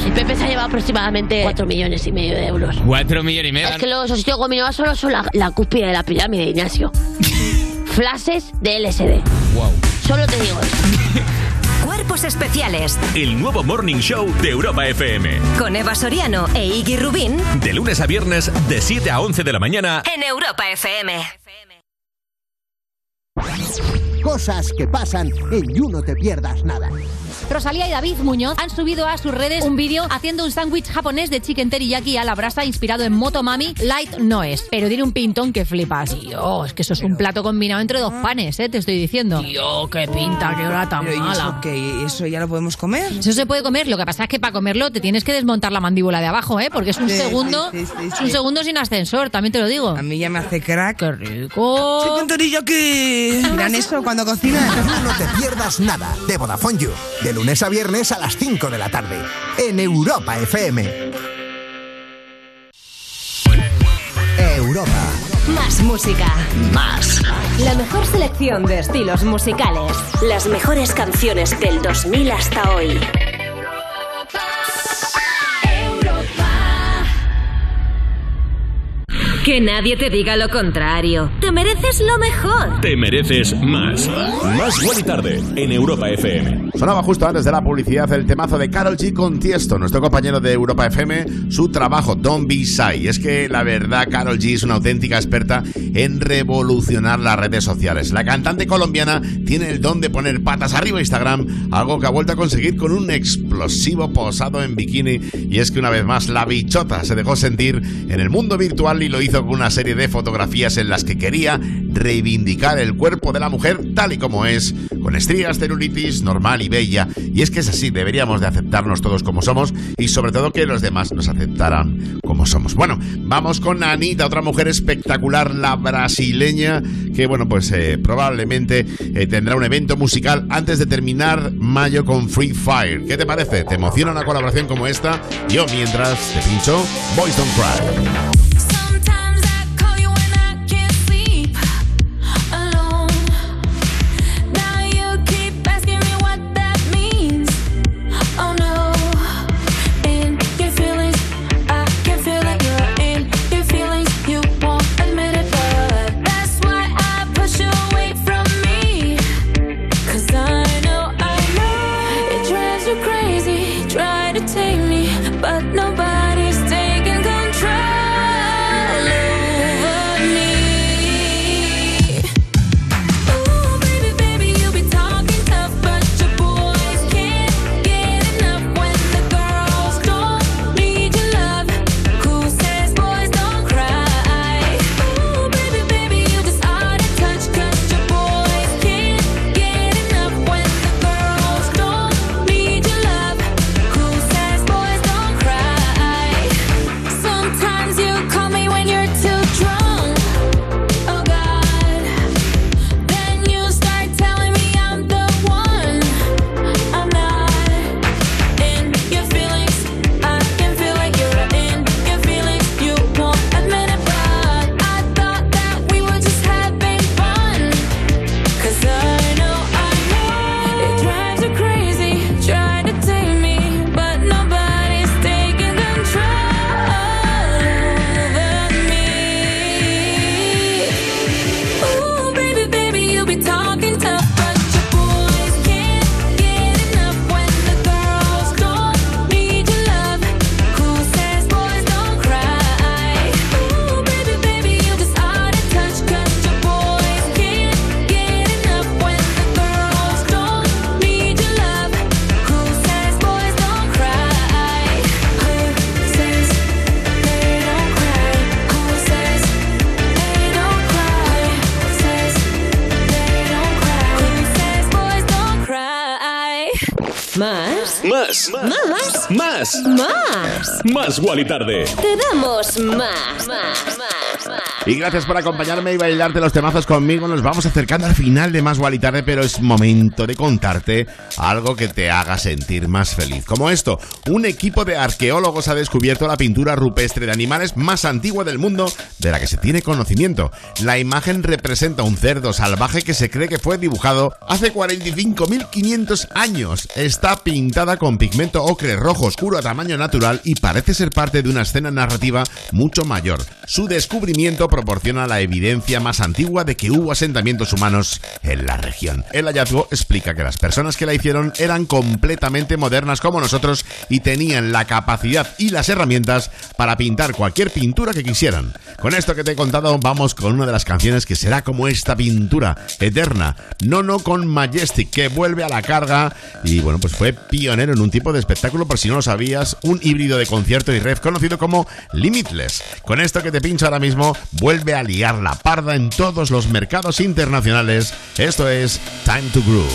El Pepe se ha llevado aproximadamente 4 millones y medio de euros. Cuatro millones y medio. Es que los ositos gominolas solo son la, la cúspide de la pirámide, Ignacio. Flashes de LSD. Wow. Solo te digo eso. Cuerpos especiales El nuevo Morning Show de Europa FM. con Eva Soriano e Iggy Rubín De lunes a viernes, de 7 a 11 de la mañana. en Europa FM. Cosas que pasan en You No Te Pierdas Nada. Rosalía y David Muñoz han subido a sus redes un vídeo haciendo un sándwich japonés de chicken teriyaki a la brasa inspirado en Motomami. Light no es, pero tiene un pintón que flipas. Es que eso es un plato combinado entre dos panes, ¿eh? Te estoy diciendo. Tío, qué pinta, qué hora tan Pero, ¿y mala. eso qué? ¿Eso ya lo podemos comer? Eso se puede comer, lo que pasa es que para comerlo te tienes que desmontar la mandíbula de abajo, ¿eh? Porque es un Sí, segundo, sí, sí, sí, es un segundo sin ascensor, también te lo digo. A mí ya me hace crack. Qué rico. Chicken teriyaki. Miran eso cuando cocinan. No Te Pierdas Nada de Vodafone You. De lunes a viernes a las 5 de la tarde. En Europa FM. Europa. Más música. Más. La mejor selección de estilos musicales. Las mejores canciones del 2000 hasta hoy. Que nadie te diga lo contrario. Te mereces lo mejor. Te mereces más. Más y Tarde en Europa FM. Sonaba justo antes de la publicidad el temazo de Carol G con Tiesto, nuestro compañero de Europa FM, su trabajo Don't Be Shy. Es que la verdad, Carol G es una auténtica experta en revolucionar las redes sociales. La cantante colombiana tiene el don de poner patas arriba a Instagram, algo que ha vuelto a conseguir con un explosivo posado en bikini. Y es que una vez más la bichota se dejó sentir en el mundo virtual y lo hizo con una serie de fotografías en las que quería reivindicar el cuerpo de la mujer tal y como es, con estrías, celulitis, normal y bella. Y es que es así, deberíamos de aceptarnos todos como somos y sobre todo que los demás nos aceptaran como somos. Bueno, vamos con Anita, otra mujer espectacular, la brasileña, que bueno, pues eh, probablemente eh, tendrá un evento musical antes de terminar mayo con Free Fire. ¿Qué te parece? ¿Te emociona una colaboración como esta? Yo mientras te pincho Boys Don't Cry. Más. Wally Tarde. Te damos más. Más. Y gracias por acompañarme y bailarte los temazos conmigo. Nos vamos acercando al final de Más Tarde, pero es momento de contarte algo que te haga sentir más feliz. Como esto, un equipo de arqueólogos ha descubierto la pintura rupestre de animales más antigua del mundo de la que se tiene conocimiento. La imagen representa un cerdo salvaje que se cree que fue dibujado hace 45.500 años. Está pintada con pigmento ocre rojo oscuro a tamaño natural y parece ser parte de una escena narrativa mucho mayor. Su descubrimiento proporciona la evidencia más antigua de que hubo asentamientos humanos en la región. El hallazgo explica que las personas que la hicieron eran completamente modernas como nosotros y tenían la capacidad y las herramientas para pintar cualquier pintura que quisieran. Con esto que te he contado, vamos con una de las canciones que será como esta pintura eterna. No, no con Majestic, que vuelve a la carga y bueno, pues fue pionero en un tipo de espectáculo, por si no lo sabías, un híbrido de concierto y rev conocido como Limitless. Con esto que te pincho ahora mismo, vuelve a liar la parda en todos los mercados internacionales. Esto es Time to Groove.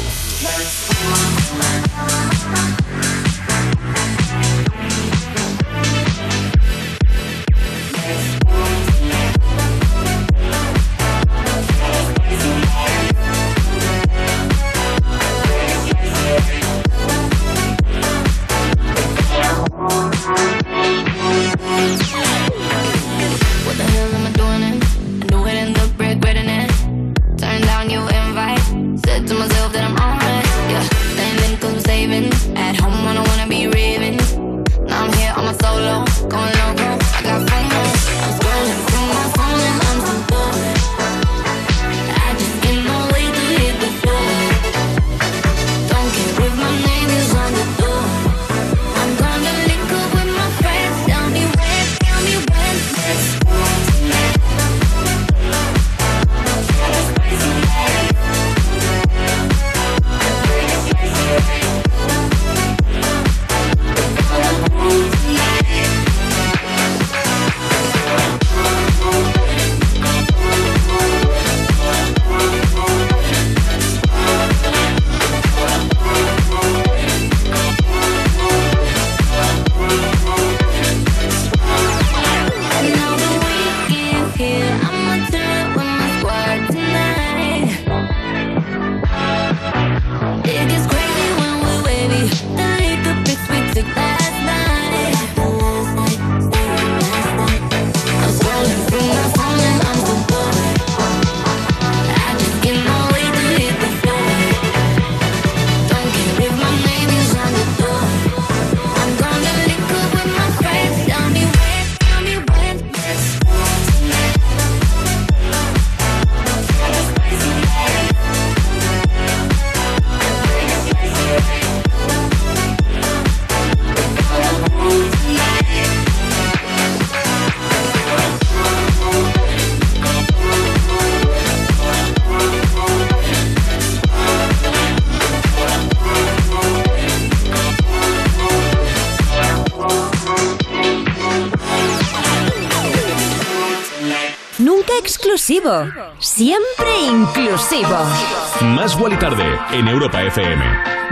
Más Wally Tarde en Europa FM.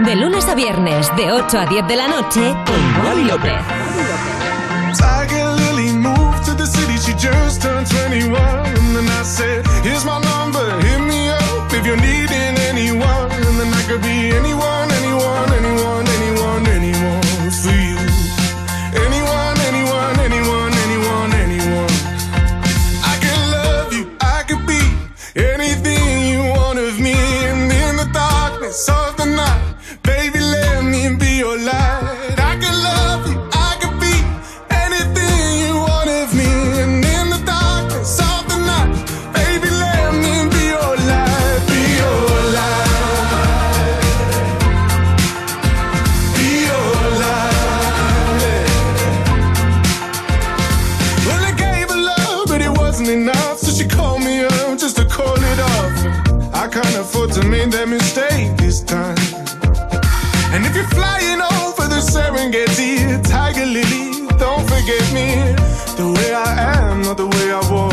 De lunes a viernes, de 8 a 10 de la noche, con Wally López. Tiger Lily moved to the city, she just turned 21. And then I said, Here's my number, hit me up if you're needing anyone. And then I could be anyone, anyone, not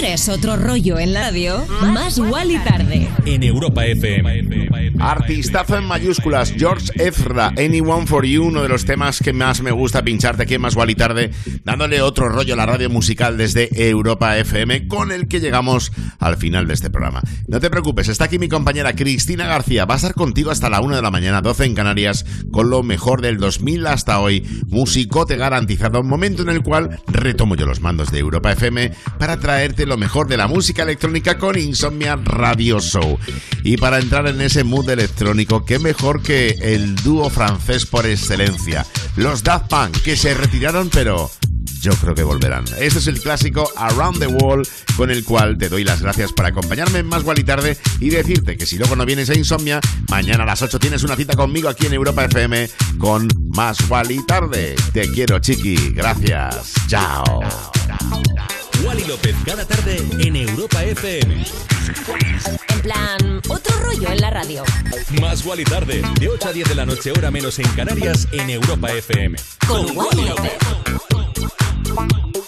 quieres otro rollo en la radio, más igual y tarde. En Europa FM. Artistazo en mayúsculas, George Ezra, Anyone for You, uno de los temas que más me gusta pincharte aquí en Más Gual y Tarde, dándole otro rollo a la radio musical desde Europa FM, con el que llegamos al final de este programa. No te preocupes, está aquí mi compañera Cristina García, va a estar contigo hasta la 1 de la mañana, 12 en Canarias, con lo mejor del 2000 hasta hoy, musicote garantizado, un momento en el cual retomo yo los mandos de Europa FM para traerte lo mejor de la música electrónica con Insomnia Radio Show. Y para entrar en ese mood electrónico, qué mejor que el dúo francés por excelencia, los Daft Punk, que se retiraron pero yo creo que volverán. Este es el clásico Around the Wall, con el cual te doy las gracias por acompañarme en Más Gual y Tarde y decirte que si luego no vienes a Insomnia, mañana a las 8 tienes una cita conmigo aquí en Europa FM con Más Gual y Tarde. Te quiero, chiqui. Gracias. Chao. Wally López cada tarde en Europa FM. En plan, otro rollo en la radio. Más Wally tarde, de 8 a 10 de la noche, hora menos en Canarias, en Europa FM. Con Wally López. Thank you.